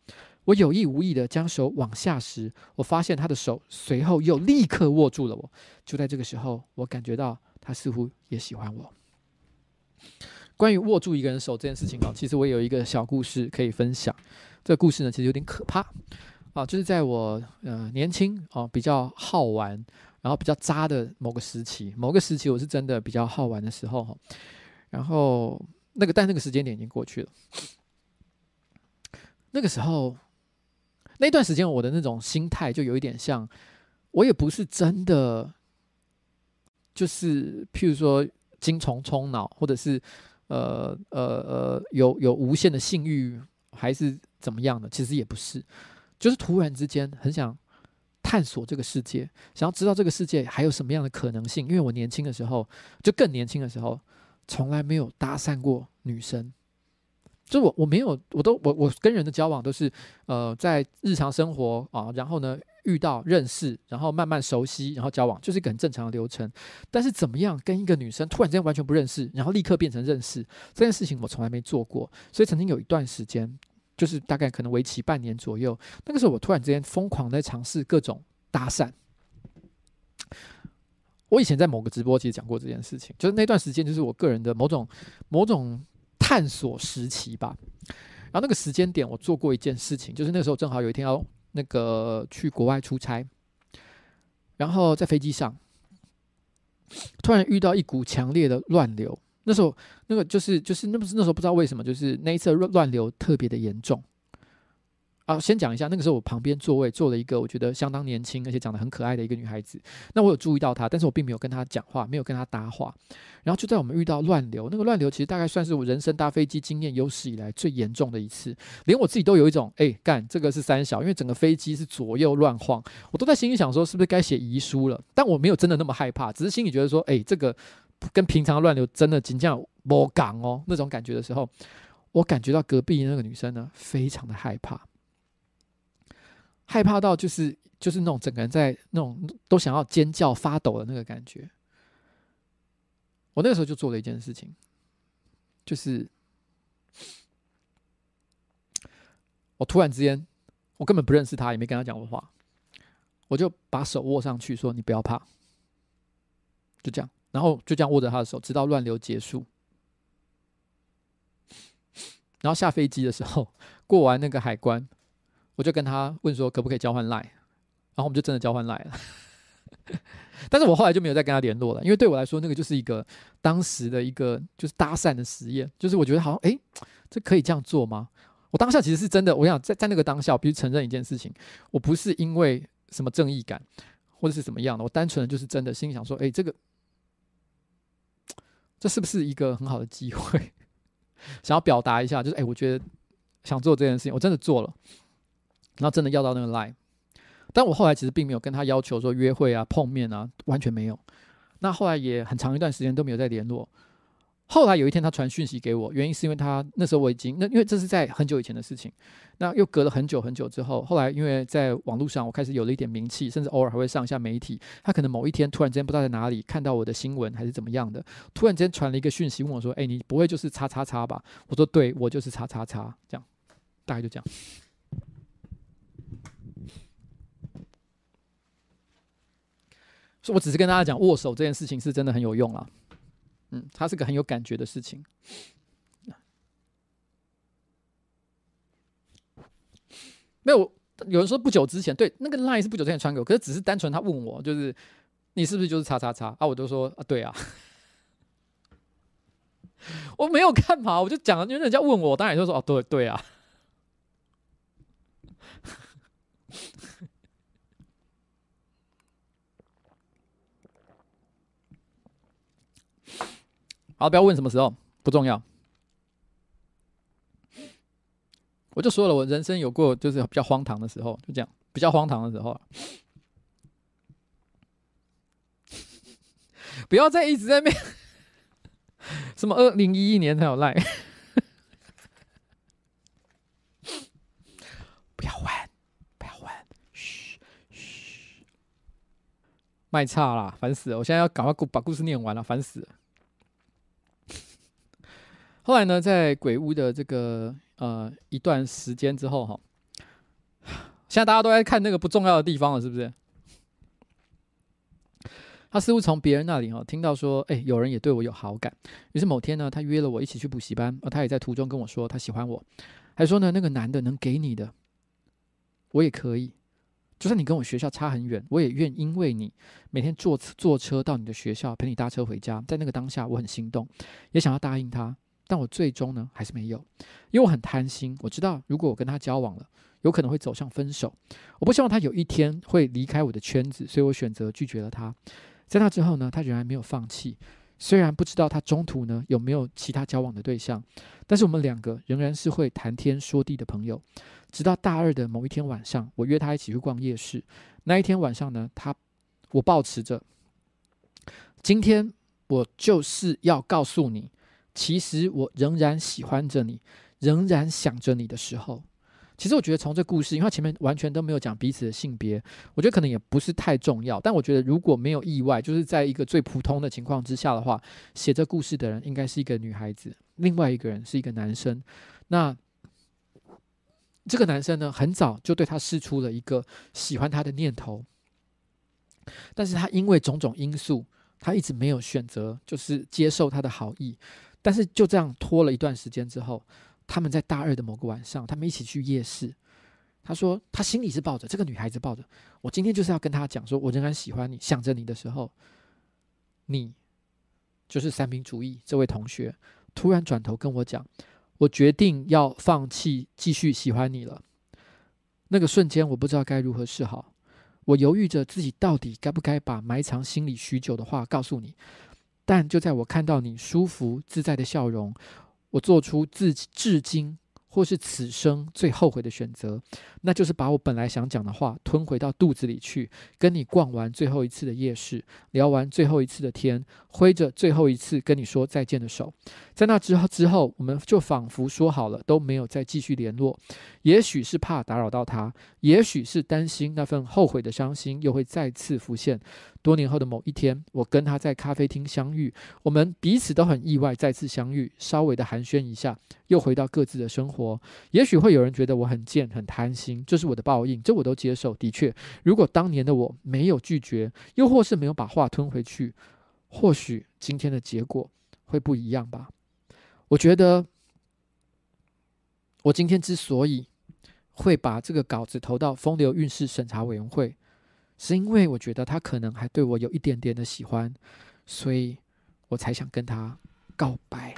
我有意无意地将手往下时，我发现他的手随后又立刻握住了我。就在这个时候，我感觉到他似乎也喜欢我。关于握住一个人手这件事情啊，其实我有一个小故事可以分享。这个故事呢，其实有点可怕啊，就是在我呃年轻啊比较好玩，然后比较渣的某个时期，某个时期我是真的比较好玩的时候哈。然后那个但那个时间点已经过去了，那个时候。那段时间，我的那种心态就有一点像，我也不是真的，就是譬如说精虫充脑，或者是呃呃呃有有无限的性欲，还是怎么样的，其实也不是，就是突然之间很想探索这个世界，想要知道这个世界还有什么样的可能性。因为我年轻的时候，就更年轻的时候，从来没有搭讪过女生。就我我没有，我都我我跟人的交往都是，呃，在日常生活啊，然后呢遇到认识，然后慢慢熟悉，然后交往，就是一个很正常的流程。但是怎么样跟一个女生突然之间完全不认识，然后立刻变成认识这件事情，我从来没做过。所以曾经有一段时间，就是大概可能为期半年左右。那个时候我突然之间疯狂在尝试各种搭讪。我以前在某个直播其实讲过这件事情，就是那段时间就是我个人的某种某种探索时期吧。然后那个时间点，我做过一件事情，就是那时候正好有一天要那个去国外出差，然后在飞机上突然遇到一股强烈的乱流。那时候那个就是就是那不是那时候不知道为什么，就是那一次乱乱流特别的严重。啊，先讲一下，那个时候我旁边座位坐了一个我觉得相当年轻而且长得很可爱的一个女孩子。那我有注意到她，但是我并没有跟她讲话，没有跟她搭话。然后就在我们遇到乱流，那个乱流其实大概算是我人生搭飞机经验有史以来最严重的一次，连我自己都有一种哎干这个是三小，因为整个飞机是左右乱晃，我都在心里想说是不是该写遗书了？但我没有真的那么害怕，只是心里觉得说哎这个跟平常乱流真的紧张不港哦那种感觉的时候，我感觉到隔壁那个女生呢非常的害怕。害怕到就是就是那种整个人在那种都想要尖叫发抖的那个感觉。我那个时候就做了一件事情，就是我突然之间，我根本不认识他，也没跟他讲过话，我就把手握上去说：“你不要怕。”就这样，然后就这样握着他的手，直到乱流结束。然后下飞机的时候，过完那个海关。我就跟他问说可不可以交换赖然后我们就真的交换赖了。*laughs* 但是我后来就没有再跟他联络了，因为对我来说那个就是一个当时的一个就是搭讪的实验，就是我觉得好像哎，这可以这样做吗？我当下其实是真的，我想在在那个当下，我必须承认一件事情，我不是因为什么正义感或者是怎么样的，我单纯的就是真的心想说，哎，这个这是不是一个很好的机会？*laughs* 想要表达一下，就是哎，我觉得想做这件事情，我真的做了。然后真的要到那个 line，但我后来其实并没有跟他要求说约会啊、碰面啊，完全没有。那后来也很长一段时间都没有再联络。后来有一天他传讯息给我，原因是因为他那时候我已经那因为这是在很久以前的事情，那又隔了很久很久之后，后来因为在网络上我开始有了一点名气，甚至偶尔还会上一下媒体。他可能某一天突然间不知道在哪里看到我的新闻还是怎么样的，突然之间传了一个讯息问我说：“哎，你不会就是叉叉叉吧？”我说：“对，我就是叉叉叉。”这样，大概就这样。我只是跟大家讲，握手这件事情是真的很有用啊。嗯，它是个很有感觉的事情。没有，有人说不久之前，对，那个 line 是不久之前传给我，可是只是单纯他问我，就是你是不是就是叉叉叉啊？我都说啊，对啊。*laughs* 我没有干嘛，我就讲，因为人家问我，我当然就说哦，对对啊。好，不要问什么时候，不重要。我就说了，我人生有过就是比较荒唐的时候，就这样，比较荒唐的时候。*laughs* 不要再一直在那，什么二零一一年才有赖，*laughs* 不要问，不要问，嘘嘘，卖差啦，烦死了！我现在要赶快把故事念完了，烦死了。后来呢，在鬼屋的这个呃一段时间之后哈，现在大家都在看那个不重要的地方了，是不是？他似乎从别人那里哈听到说，哎，有人也对我有好感。于是某天呢，他约了我一起去补习班，而他也在途中跟我说他喜欢我，还说呢那个男的能给你的，我也可以，就算你跟我学校差很远，我也愿因为你每天坐坐车到你的学校，陪你搭车回家。在那个当下，我很心动，也想要答应他。但我最终呢还是没有，因为我很贪心。我知道如果我跟他交往了，有可能会走向分手。我不希望他有一天会离开我的圈子，所以我选择拒绝了他。在那之后呢，他仍然没有放弃。虽然不知道他中途呢有没有其他交往的对象，但是我们两个仍然是会谈天说地的朋友。直到大二的某一天晚上，我约他一起去逛夜市。那一天晚上呢，他我抱持着今天我就是要告诉你。其实我仍然喜欢着你，仍然想着你的时候，其实我觉得从这故事，因为前面完全都没有讲彼此的性别，我觉得可能也不是太重要。但我觉得如果没有意外，就是在一个最普通的情况之下的话，写这故事的人应该是一个女孩子，另外一个人是一个男生。那这个男生呢，很早就对他释出了一个喜欢他的念头，但是他因为种种因素，他一直没有选择，就是接受他的好意。但是就这样拖了一段时间之后，他们在大二的某个晚上，他们一起去夜市。他说他心里是抱着这个女孩子抱着，我今天就是要跟他讲，说我仍然喜欢你，想着你的时候，你就是三民主义这位同学突然转头跟我讲。我决定要放弃继续喜欢你了。那个瞬间，我不知道该如何是好。我犹豫着自己到底该不该把埋藏心里许久的话告诉你。但就在我看到你舒服自在的笑容，我做出自至今。或是此生最后悔的选择，那就是把我本来想讲的话吞回到肚子里去，跟你逛完最后一次的夜市，聊完最后一次的天，挥着最后一次跟你说再见的手，在那之后之后，我们就仿佛说好了，都没有再继续联络。也许是怕打扰到他，也许是担心那份后悔的伤心又会再次浮现。多年后的某一天，我跟他在咖啡厅相遇，我们彼此都很意外再次相遇，稍微的寒暄一下，又回到各自的生活。也许会有人觉得我很贱、很贪心，这是我的报应，这我都接受。的确，如果当年的我没有拒绝，又或是没有把话吞回去，或许今天的结果会不一样吧。我觉得，我今天之所以会把这个稿子投到风流韵事审查委员会。是因为我觉得他可能还对我有一点点的喜欢，所以我才想跟他告白。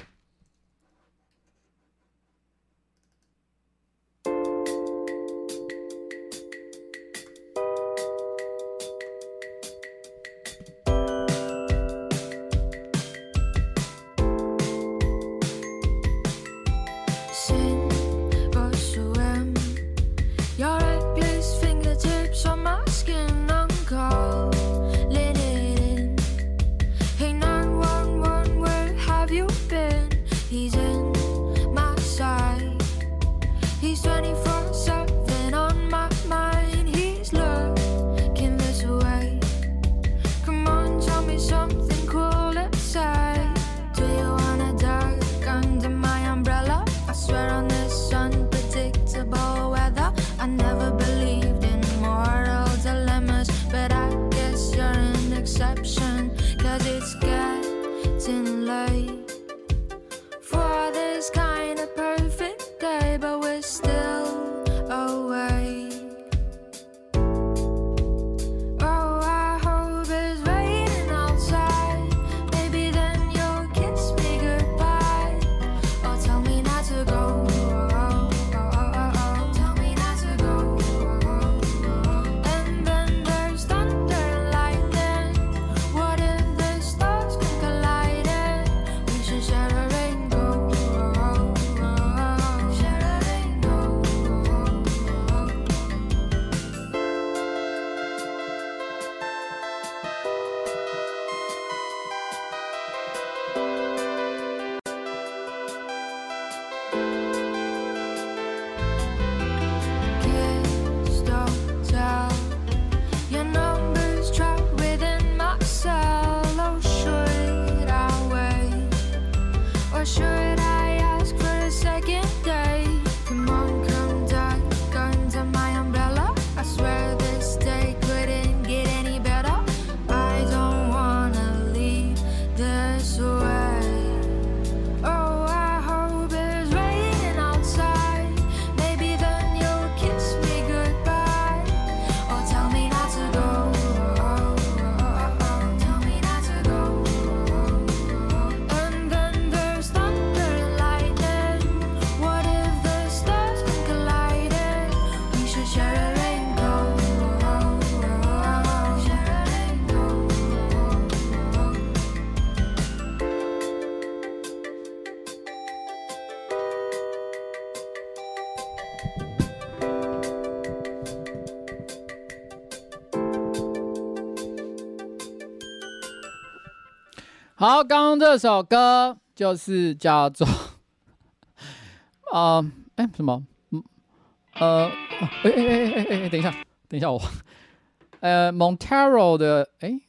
好刚刚这首歌就是叫做啊 *laughs* 哎什么？嗯呃哎哎哎哎哎等一下等一下我呃 montero 的哎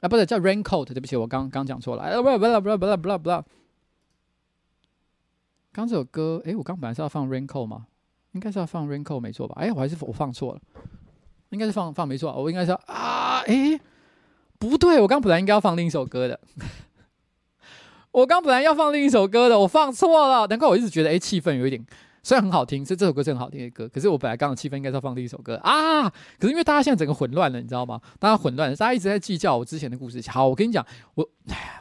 啊不是叫 raincoat 对不起我刚刚讲错了。哎不是不是不是不是不是不是刚这首歌哎我刚本来是要放 raincoat 吗？应该是要放 raincoat 没错吧？哎我还是我放错了。应该是放放没错我应该是啊哎不对我刚本来应该要放另一首歌的。我刚本来要放另一首歌的，我放错了，难怪我一直觉得哎，气氛有一点。虽然很好听，是这首歌是很好听的歌，可是我本来刚好气氛应该是要放另一首歌啊！可是因为大家现在整个混乱了，你知道吗？大家混乱，大家一直在计较我之前的故事。好，我跟你讲，我，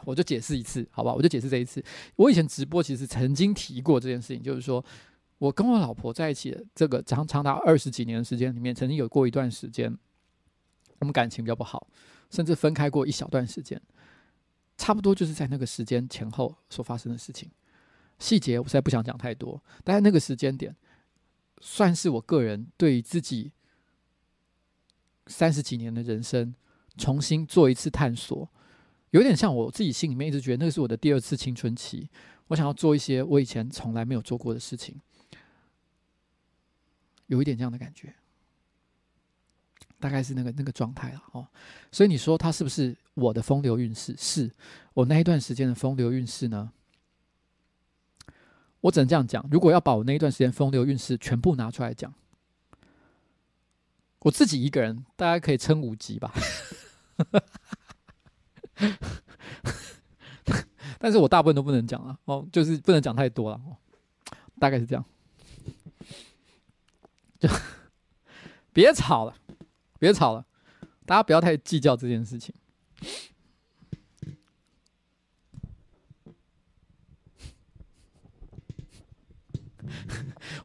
我就解释一次，好吧？我就解释这一次。我以前直播其实曾经提过这件事情，就是说我跟我老婆在一起的这个长长达二十几年的时间里面，曾经有过一段时间，我们感情比较不好，甚至分开过一小段时间，差不多就是在那个时间前后所发生的事情。细节我实在不想讲太多，但是那个时间点，算是我个人对自己三十几年的人生重新做一次探索，有点像我自己心里面一直觉得那个是我的第二次青春期，我想要做一些我以前从来没有做过的事情，有一点这样的感觉，大概是那个那个状态了哦。所以你说他是不是我的风流韵事？是我那一段时间的风流韵事呢？我只能这样讲，如果要把我那一段时间风流韵事全部拿出来讲，我自己一个人大概可以撑五集吧。*laughs* 但是我大部分都不能讲了哦，就是不能讲太多了哦，大概是这样。*laughs* 就 *laughs* 别吵了，别吵了，大家不要太计较这件事情。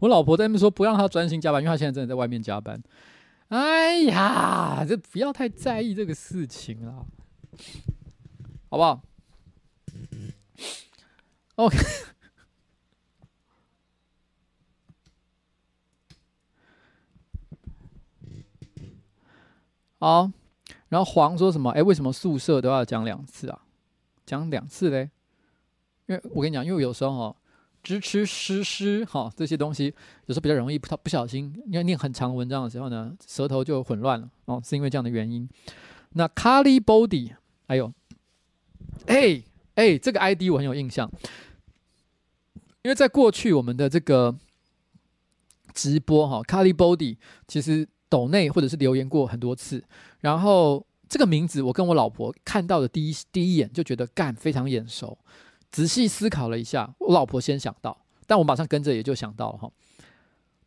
我老婆在那边说不让他专心加班，因为他现在真的在外面加班。哎呀，这不要太在意这个事情了，好不好？OK。好，然后黄说什么？哎，为什么宿舍都要讲两次啊？讲两次嘞？因为我跟你讲，因为有时候哈。支吃诗诗哈，这些东西有时候比较容易不不小心，因为念很长文章的时候呢，舌头就混乱了哦，是因为这样的原因。那 Carly Body，还有，哎哎，这个 ID 我很有印象，因为在过去我们的这个直播哈，Carly Body 其实抖内或者是留言过很多次，然后这个名字我跟我老婆看到的第一第一眼就觉得干非常眼熟。仔细思考了一下，我老婆先想到，但我马上跟着也就想到了哈。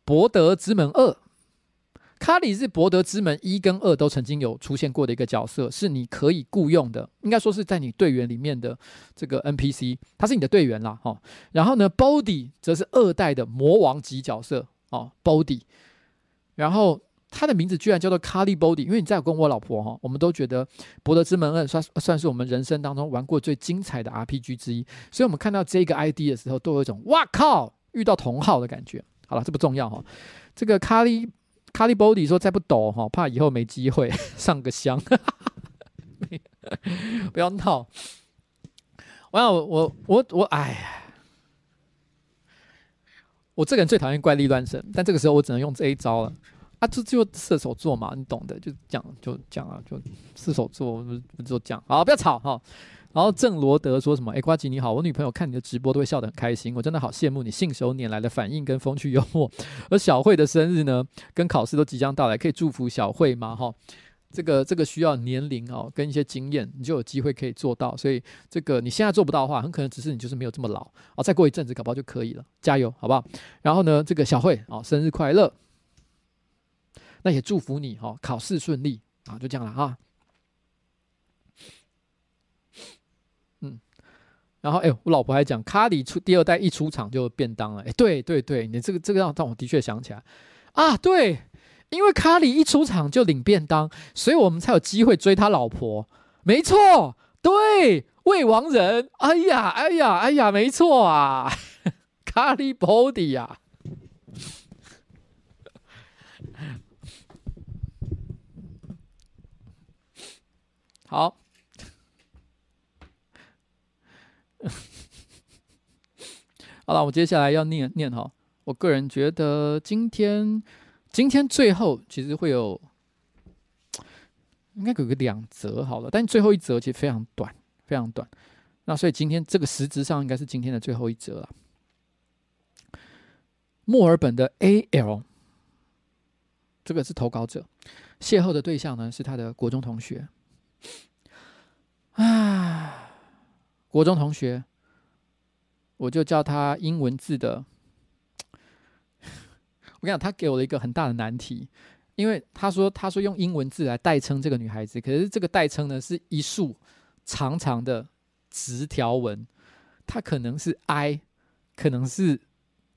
博德之门二，卡里是博德之门一跟二都曾经有出现过的一个角色，是你可以雇佣的，应该说是在你队员里面的这个 NPC，他是你的队员啦哈。然后呢，Body 则是二代的魔王级角色哦，Body，然后。他的名字居然叫做 Carly Body，因为你在我跟我老婆哈，我们都觉得《博德之门二》算算是我们人生当中玩过最精彩的 RPG 之一，所以我们看到这个 ID 的时候，都有一种哇靠，遇到同好的感觉。好了，这不重要哈。这个 Carly Carly Body 说再不抖哈，怕以后没机会上个香。*laughs* 不要闹！我要我我我哎呀，我这个人最讨厌怪力乱神，但这个时候我只能用这一招了。啊，这就射手座嘛，你懂的，就讲就讲啊，就射手座就讲，好，不要吵哈。然后郑罗德说什么？哎，瓜吉你好，我女朋友看你的直播都会笑得很开心，我真的好羡慕你信手拈来的反应跟风趣幽默。而小慧的生日呢，跟考试都即将到来，可以祝福小慧吗？哈，这个这个需要年龄哦，跟一些经验，你就有机会可以做到。所以这个你现在做不到的话，很可能只是你就是没有这么老啊，再过一阵子搞不好就可以了，加油，好不好？然后呢，这个小慧哦，生日快乐。那也祝福你哈，考试顺利啊，就这样了哈。嗯，然后哎、欸，我老婆还讲，卡里出第二代一出场就便当了，哎、对对对，你这个这个让让我的确想起来啊，对，因为卡里一出场就领便当，所以我们才有机会追他老婆，没错，对，未亡人，哎呀哎呀哎呀，没错啊，*laughs* 卡里 body 呀。好，*laughs* 好了，我接下来要念念哈。我个人觉得今天今天最后其实会有，应该有个两则好了，但最后一则其实非常短，非常短。那所以今天这个实质上应该是今天的最后一则了。墨尔本的 AL，这个是投稿者，邂逅的对象呢是他的国中同学。*sighs* 啊，国中同学，我就叫他英文字的。*laughs* 我跟你讲，他给我了一个很大的难题，因为他说他说用英文字来代称这个女孩子，可是这个代称呢是一束长长的直条纹，它可能是 I，可能是。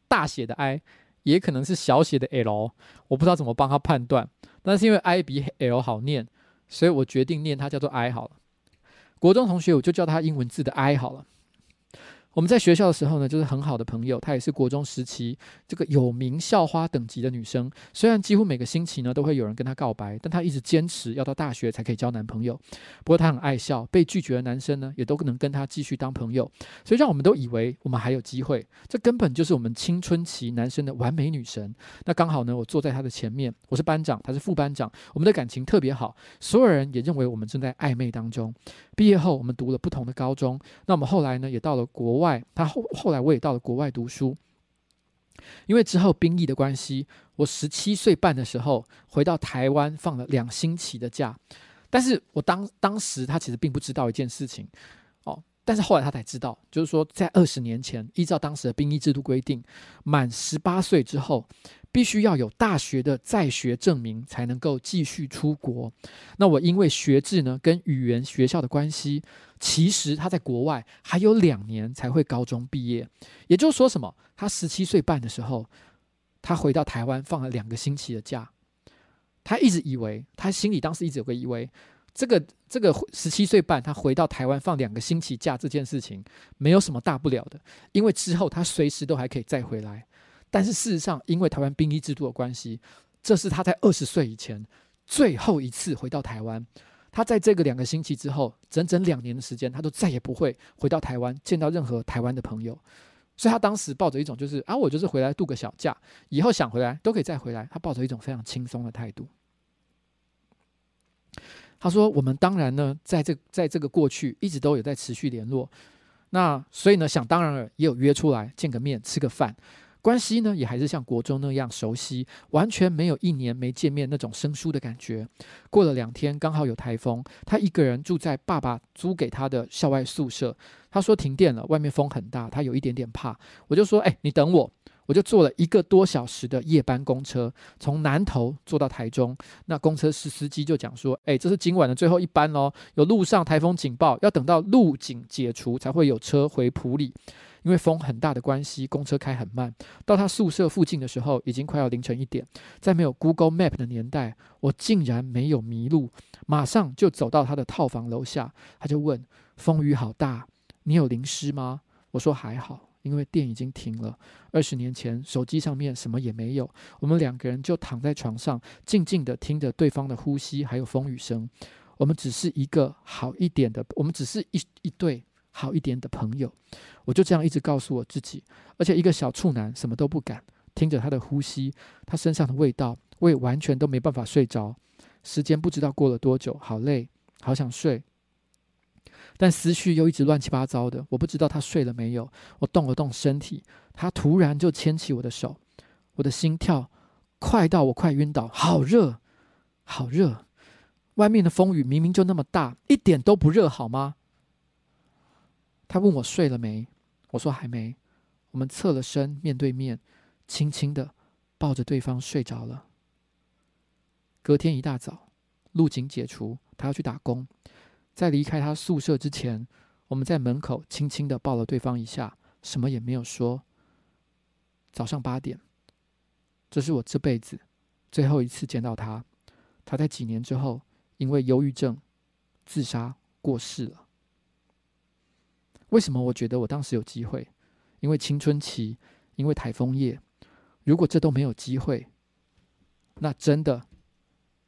大写的 I，也可能是小写的 L，我不知道怎么帮他判断。但是因为 I 比 L 好念，所以我决定念它叫做 I 好了。国中同学，我就叫它英文字的 I 好了。我们在学校的时候呢，就是很好的朋友。她也是国中时期这个有名校花等级的女生。虽然几乎每个星期呢都会有人跟她告白，但她一直坚持要到大学才可以交男朋友。不过她很爱笑，被拒绝的男生呢也都能跟她继续当朋友，所以让我们都以为我们还有机会。这根本就是我们青春期男生的完美女神。那刚好呢，我坐在她的前面，我是班长，她是副班长，我们的感情特别好，所有人也认为我们正在暧昧当中。毕业后，我们读了不同的高中。那我们后来呢，也到了国外。他后后来我也到了国外读书，因为之后兵役的关系，我十七岁半的时候回到台湾放了两星期的假。但是我当当时他其实并不知道一件事情哦，但是后来他才知道，就是说在二十年前，依照当时的兵役制度规定，满十八岁之后。必须要有大学的在学证明才能够继续出国。那我因为学制呢跟语言学校的关系，其实他在国外还有两年才会高中毕业。也就是说什么？他十七岁半的时候，他回到台湾放了两个星期的假。他一直以为，他心里当时一直有个以为，这个这个十七岁半他回到台湾放两个星期假这件事情没有什么大不了的，因为之后他随时都还可以再回来。但是事实上，因为台湾兵役制度的关系，这是他在二十岁以前最后一次回到台湾。他在这个两个星期之后，整整两年的时间，他都再也不会回到台湾见到任何台湾的朋友。所以他当时抱着一种就是啊，我就是回来度个小假，以后想回来都可以再回来。他抱着一种非常轻松的态度。他说：“我们当然呢，在这在这个过去一直都有在持续联络。那所以呢，想当然了，也有约出来见个面，吃个饭。”关系呢，也还是像国中那样熟悉，完全没有一年没见面那种生疏的感觉。过了两天，刚好有台风，他一个人住在爸爸租给他的校外宿舍。他说停电了，外面风很大，他有一点点怕。我就说，哎，你等我。我就坐了一个多小时的夜班公车，从南投坐到台中。那公车司司机就讲说，哎，这是今晚的最后一班喽，有路上台风警报，要等到路警解除才会有车回埔里。因为风很大的关系，公车开很慢。到他宿舍附近的时候，已经快要凌晨一点。在没有 Google Map 的年代，我竟然没有迷路，马上就走到他的套房楼下。他就问：“风雨好大，你有淋湿吗？”我说：“还好，因为电已经停了。二十年前，手机上面什么也没有。我们两个人就躺在床上，静静地听着对方的呼吸，还有风雨声。我们只是一个好一点的，我们只是一一对。”好一点的朋友，我就这样一直告诉我自己，而且一个小处男什么都不敢，听着他的呼吸，他身上的味道，我也完全都没办法睡着。时间不知道过了多久，好累，好想睡，但思绪又一直乱七八糟的，我不知道他睡了没有。我动了动身体，他突然就牵起我的手，我的心跳快到我快晕倒，好热，好热，外面的风雨明明就那么大，一点都不热，好吗？他问我睡了没，我说还没。我们侧了身，面对面，轻轻的抱着对方睡着了。隔天一大早，路警解除，他要去打工。在离开他宿舍之前，我们在门口轻轻的抱了对方一下，什么也没有说。早上八点，这是我这辈子最后一次见到他。他在几年之后，因为忧郁症自杀过世了。为什么我觉得我当时有机会？因为青春期因为台风夜如果这都没有机会那真的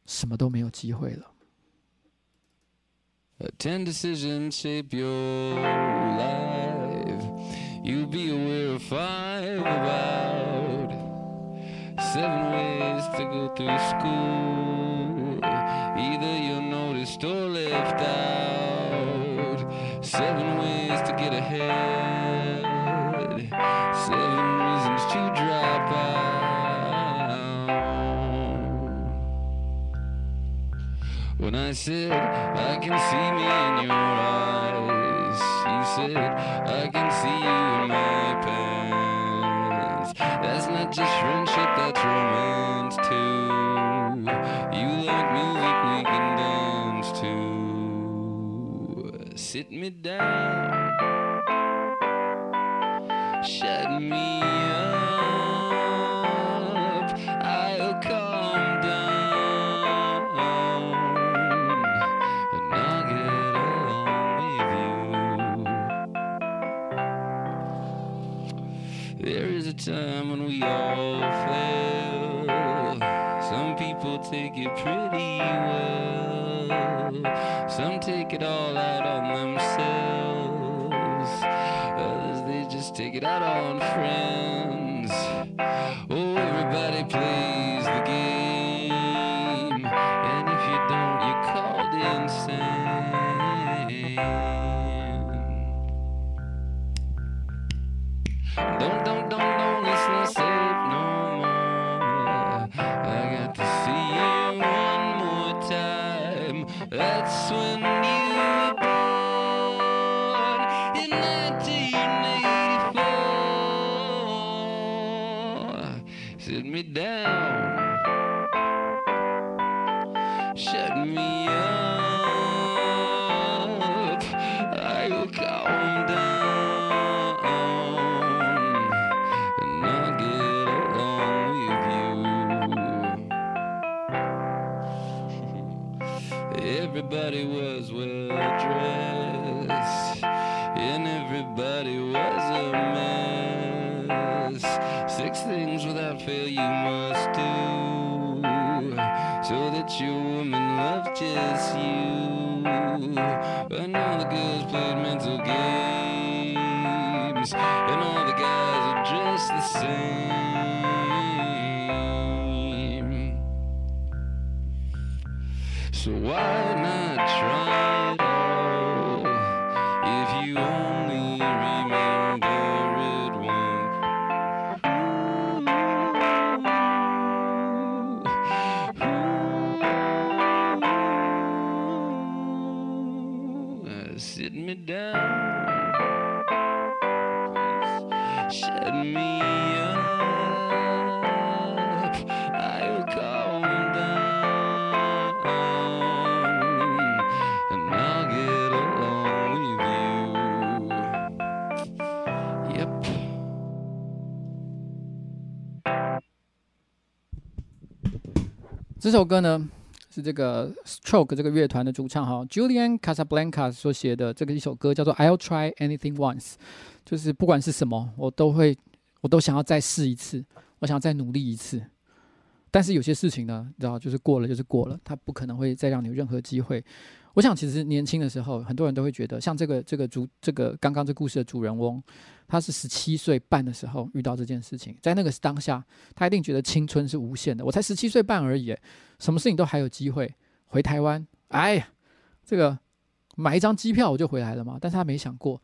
什么都没有机会了。Or left out. head. Seven reasons to drop out. When I said, I can see me in your eyes, you said, I can see you in my pants. That's not just friendship, that's romance too. You like music we can dance to. Sit me down. Me up. I'll calm down and I'll get along with you. There is a time when we all fail. Some people take it pretty well. Some take it all out on themselves. Take it out on friends. Oh, everybody plays the game. And if you don't, you're called insane. Don't, don't, don't, don't listen to Shit, 这首歌呢是这个 Stroke 这个乐团的主唱哈 Julian Casablancas 所写的这个一首歌叫做 I'll Try Anything Once，就是不管是什么，我都会，我都想要再试一次，我想要再努力一次。但是有些事情呢，你知道，就是过了就是过了，它不可能会再让你有任何机会。我想，其实年轻的时候，很多人都会觉得，像这个这个主这个刚刚这故事的主人翁，他是十七岁半的时候遇到这件事情，在那个当下，他一定觉得青春是无限的。我才十七岁半而已，什么事情都还有机会。回台湾，哎呀，这个买一张机票我就回来了嘛。但是他没想过，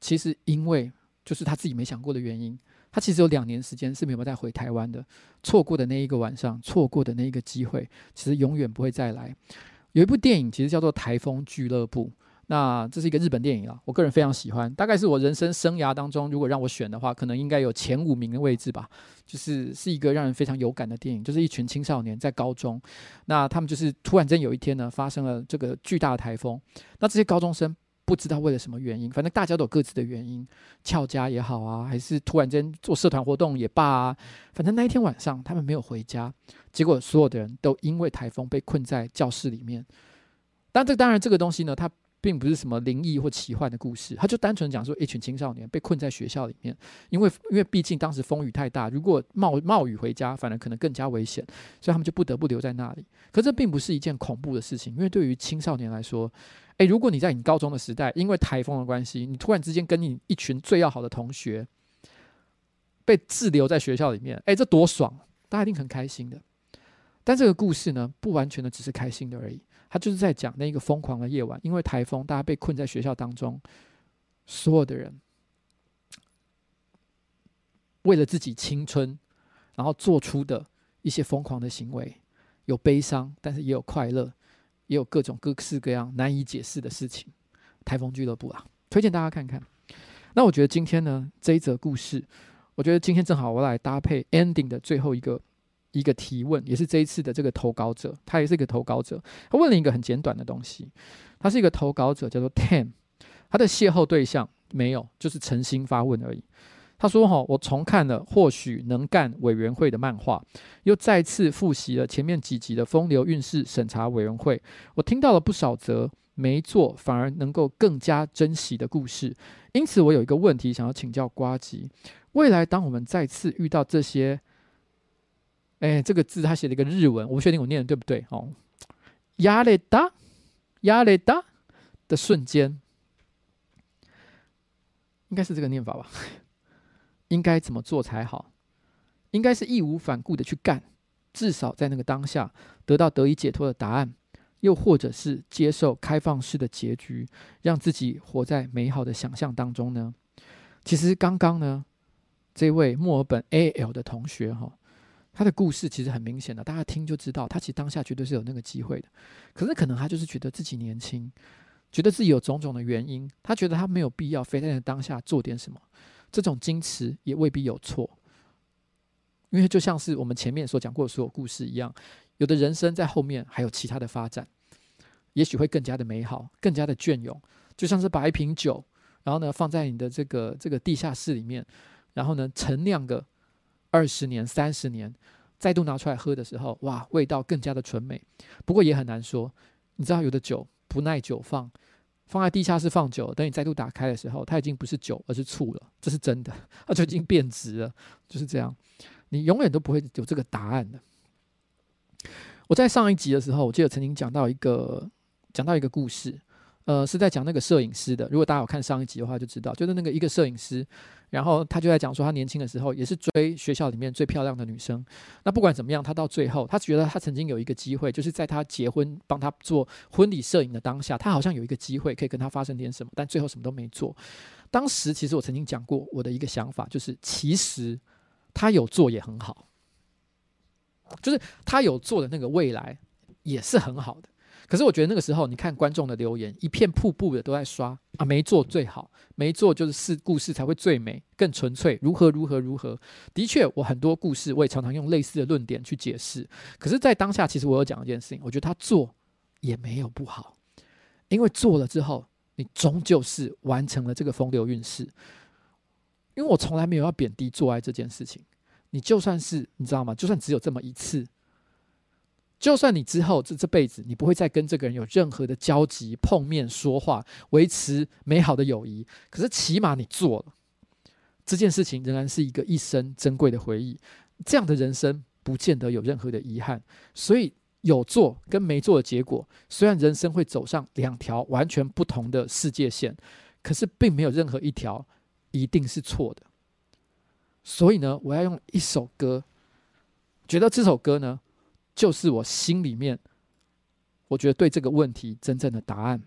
其实因为就是他自己没想过的原因，他其实有两年时间是没有再回台湾的。错过的那一个晚上，错过的那一个机会，其实永远不会再来。有一部电影，其实叫做《台风俱乐部》。那这是一个日本电影啊，我个人非常喜欢。大概是我人生生涯当中，如果让我选的话，可能应该有前五名的位置吧。就是是一个让人非常有感的电影，就是一群青少年在高中，那他们就是突然间有一天呢，发生了这个巨大的台风。那这些高中生不知道为了什么原因，反正大家都有各自的原因，翘家也好啊，还是突然间做社团活动也罢啊，反正那一天晚上他们没有回家。结果所有的人都因为台风被困在教室里面。但这当然这个东西呢，它并不是什么灵异或奇幻的故事，它就单纯讲说一群青少年被困在学校里面，因为因为毕竟当时风雨太大，如果冒冒雨回家，反而可能更加危险，所以他们就不得不留在那里。可这并不是一件恐怖的事情，因为对于青少年来说，诶，如果你在你高中的时代，因为台风的关系，你突然之间跟你一群最要好的同学被滞留在学校里面，诶，这多爽，大家一定很开心的。但这个故事呢，不完全的只是开心的而已。他就是在讲那个疯狂的夜晚，因为台风，大家被困在学校当中，所有的人为了自己青春，然后做出的一些疯狂的行为，有悲伤，但是也有快乐，也有各种各式各样难以解释的事情。台风俱乐部啊，推荐大家看看。那我觉得今天呢，这一则故事，我觉得今天正好我来搭配 ending 的最后一个一个提问，也是这一次的这个投稿者，他也是一个投稿者，他问了一个很简短的东西。他是一个投稿者，叫做 Ten，他的邂逅对象没有，就是诚心发问而已。他说：“哈，我重看了或许能干委员会的漫画，又再次复习了前面几集的风流韵事审查委员会，我听到了不少则没做反而能够更加珍惜的故事。”因此，我有一个问题想要请教瓜吉：未来当我们再次遇到这些，哎，这个字他写了一个日文，我不确定我念的对不对？哦，压力大，压力大的瞬间，应该是这个念法吧？应该怎么做才好？应该是义无反顾的去干，至少在那个当下得到得以解脱的答案。又或者是接受开放式的结局，让自己活在美好的想象当中呢？其实刚刚呢，这位墨尔本 AL 的同学哈，他的故事其实很明显的，大家听就知道，他其实当下绝对是有那个机会的。可是可能他就是觉得自己年轻，觉得自己有种种的原因，他觉得他没有必要非在那当下做点什么。这种矜持也未必有错，因为就像是我们前面所讲过的所有故事一样，有的人生在后面还有其他的发展。也许会更加的美好，更加的隽永，就像是把一瓶酒，然后呢放在你的这个这个地下室里面，然后呢陈酿个二十年、三十年，再度拿出来喝的时候，哇，味道更加的纯美。不过也很难说，你知道有的酒不耐久放，放在地下室放久，等你再度打开的时候，它已经不是酒，而是醋了，这是真的，它就已经变质了，就是这样。你永远都不会有这个答案的。我在上一集的时候，我记得曾经讲到一个。讲到一个故事，呃，是在讲那个摄影师的。如果大家有看上一集的话，就知道，就是那个一个摄影师，然后他就在讲说，他年轻的时候也是追学校里面最漂亮的女生。那不管怎么样，他到最后，他觉得他曾经有一个机会，就是在他结婚帮他做婚礼摄影的当下，他好像有一个机会可以跟他发生点什么，但最后什么都没做。当时其实我曾经讲过我的一个想法，就是其实他有做也很好，就是他有做的那个未来也是很好的。可是我觉得那个时候，你看观众的留言，一片瀑布的都在刷啊，没做最好，没做就是是故事才会最美、更纯粹，如何如何如何。的确，我很多故事我也常常用类似的论点去解释。可是，在当下，其实我有讲一件事情，我觉得他做也没有不好，因为做了之后，你终究是完成了这个风流韵事。因为我从来没有要贬低做爱这件事情，你就算是你知道吗？就算只有这么一次。就算你之后这这辈子你不会再跟这个人有任何的交集、碰面、说话、维持美好的友谊，可是起码你做了这件事情，仍然是一个一生珍贵的回忆。这样的人生不见得有任何的遗憾。所以有做跟没做的结果，虽然人生会走上两条完全不同的世界线，可是并没有任何一条一定是错的。所以呢，我要用一首歌，觉得这首歌呢。就是我心里面，我觉得对这个问题真正的答案。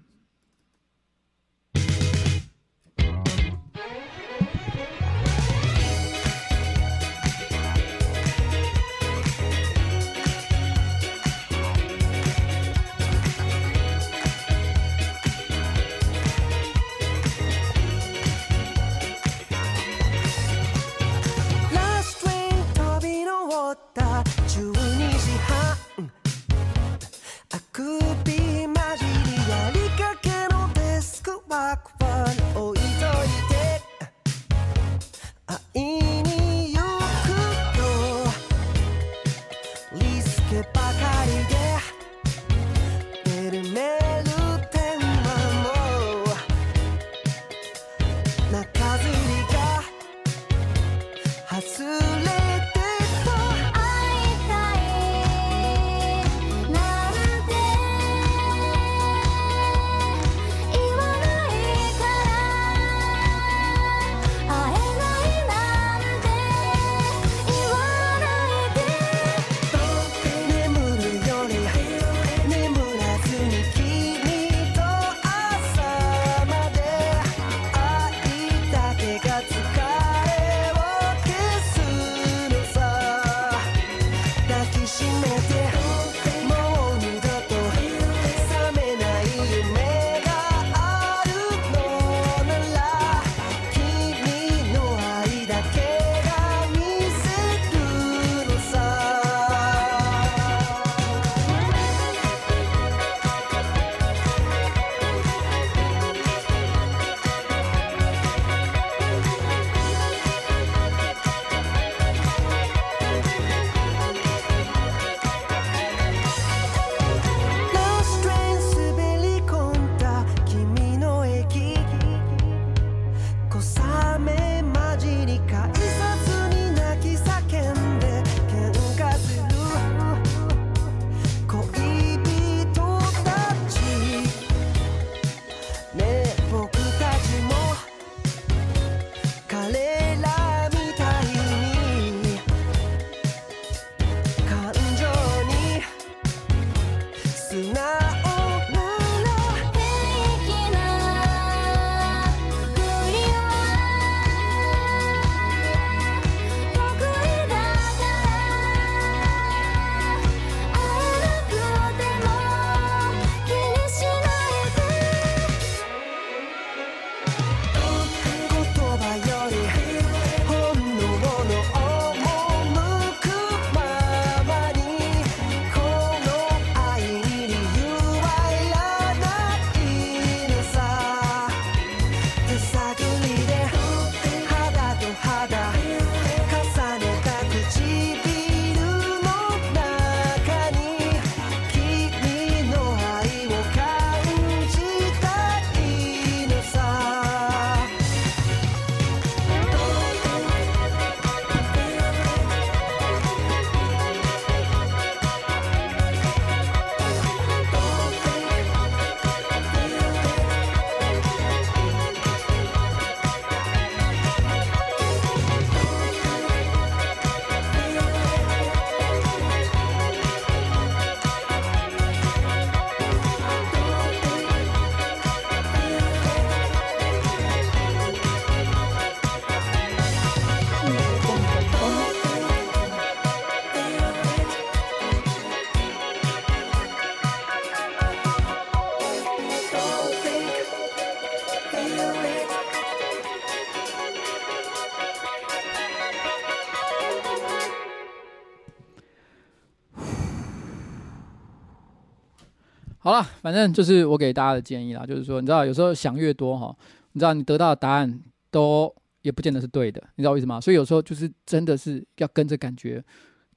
好了，反正就是我给大家的建议啦，就是说，你知道有时候想越多哈，你知道你得到的答案都也不见得是对的，你知道为什么？所以有时候就是真的是要跟着感觉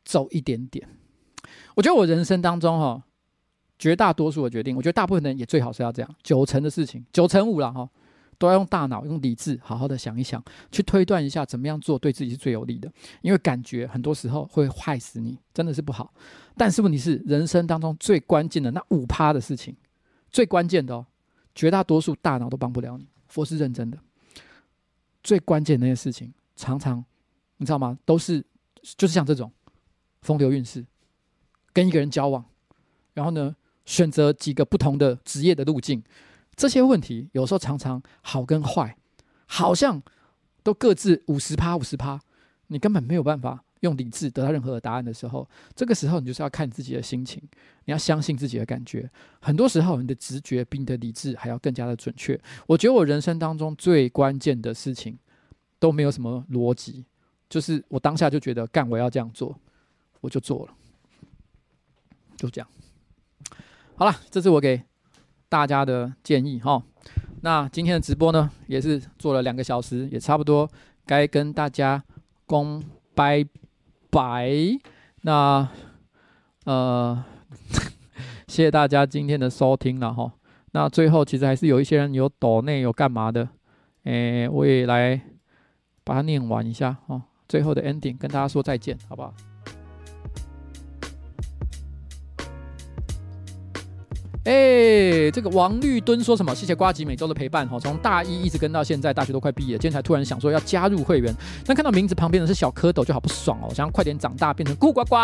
走一点点。我觉得我人生当中哈，绝大多数的决定，我觉得大部分人也最好是要这样，九成的事情，九成五了哈。都要用大脑、用理智，好好的想一想，去推断一下怎么样做对自己是最有利的。因为感觉很多时候会害死你，真的是不好。但是问题是，人生当中最关键的那五趴的事情，最关键的哦，绝大多数大脑都帮不了你。佛是认真的，最关键的那些事情，常常你知道吗？都是就是像这种风流韵事，跟一个人交往，然后呢，选择几个不同的职业的路径。这些问题有时候常常好跟坏，好像都各自五十趴五十趴，你根本没有办法用理智得到任何的答案的时候，这个时候你就是要看自己的心情，你要相信自己的感觉。很多时候你的直觉比你的理智还要更加的准确。我觉得我人生当中最关键的事情都没有什么逻辑，就是我当下就觉得干我要这样做，我就做了，就这样。好了，这是我给。大家的建议哈，那今天的直播呢，也是做了两个小时，也差不多该跟大家公拜拜。那呃，*laughs* 谢谢大家今天的收听了哈。那最后其实还是有一些人有抖内有干嘛的，诶，我也来把它念完一下哈。最后的 ending 跟大家说再见，好不好？哎、欸，这个王绿敦说什么？谢谢呱吉每周的陪伴哈，从大一一直跟到现在，大学都快毕业，今天才突然想说要加入会员，但看到名字旁边的是小蝌蚪，就好不爽哦，想要快点长大变成咕呱呱，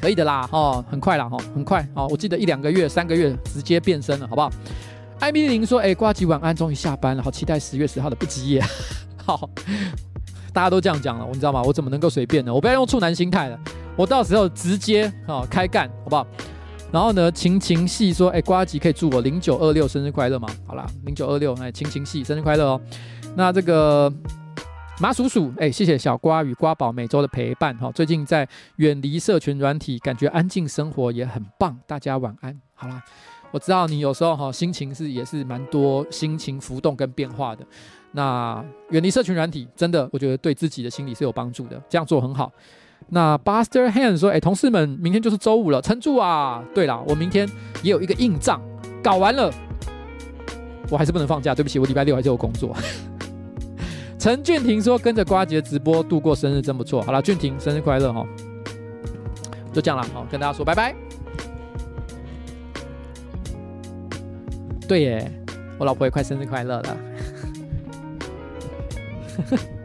可以的啦，哦，很快啦，哈，很快哦，我记得一两个月、三个月直接变身了，好不好？艾米琳说，哎、欸，呱吉晚安，终于下班了，好期待十月十号的不吉夜，好，*laughs* 大家都这样讲了，你知道吗？我怎么能够随便呢？我不要用处男心态了，我到时候直接哦开干，好不好？然后呢，晴晴系说：“哎，呱吉可以祝我零九二六生日快乐吗？”好啦，零九二六，哎，晴晴系生日快乐哦。那这个马叔叔，哎，谢谢小瓜与瓜宝每周的陪伴哈。最近在远离社群软体，感觉安静生活也很棒。大家晚安。好啦，我知道你有时候哈心情是也是蛮多心情浮动跟变化的。那远离社群软体，真的我觉得对自己的心理是有帮助的。这样做很好。那 Buster Hand 说：“哎，同事们，明天就是周五了，撑住啊！对了，我明天也有一个硬仗，搞完了，我还是不能放假，对不起，我礼拜六还是有工作。*laughs* ”陈俊廷说：“跟着瓜姐直播度过生日真不错。”好了，俊廷生日快乐哈！就这样了，好，跟大家说拜拜。对耶，我老婆也快生日快乐了。*laughs*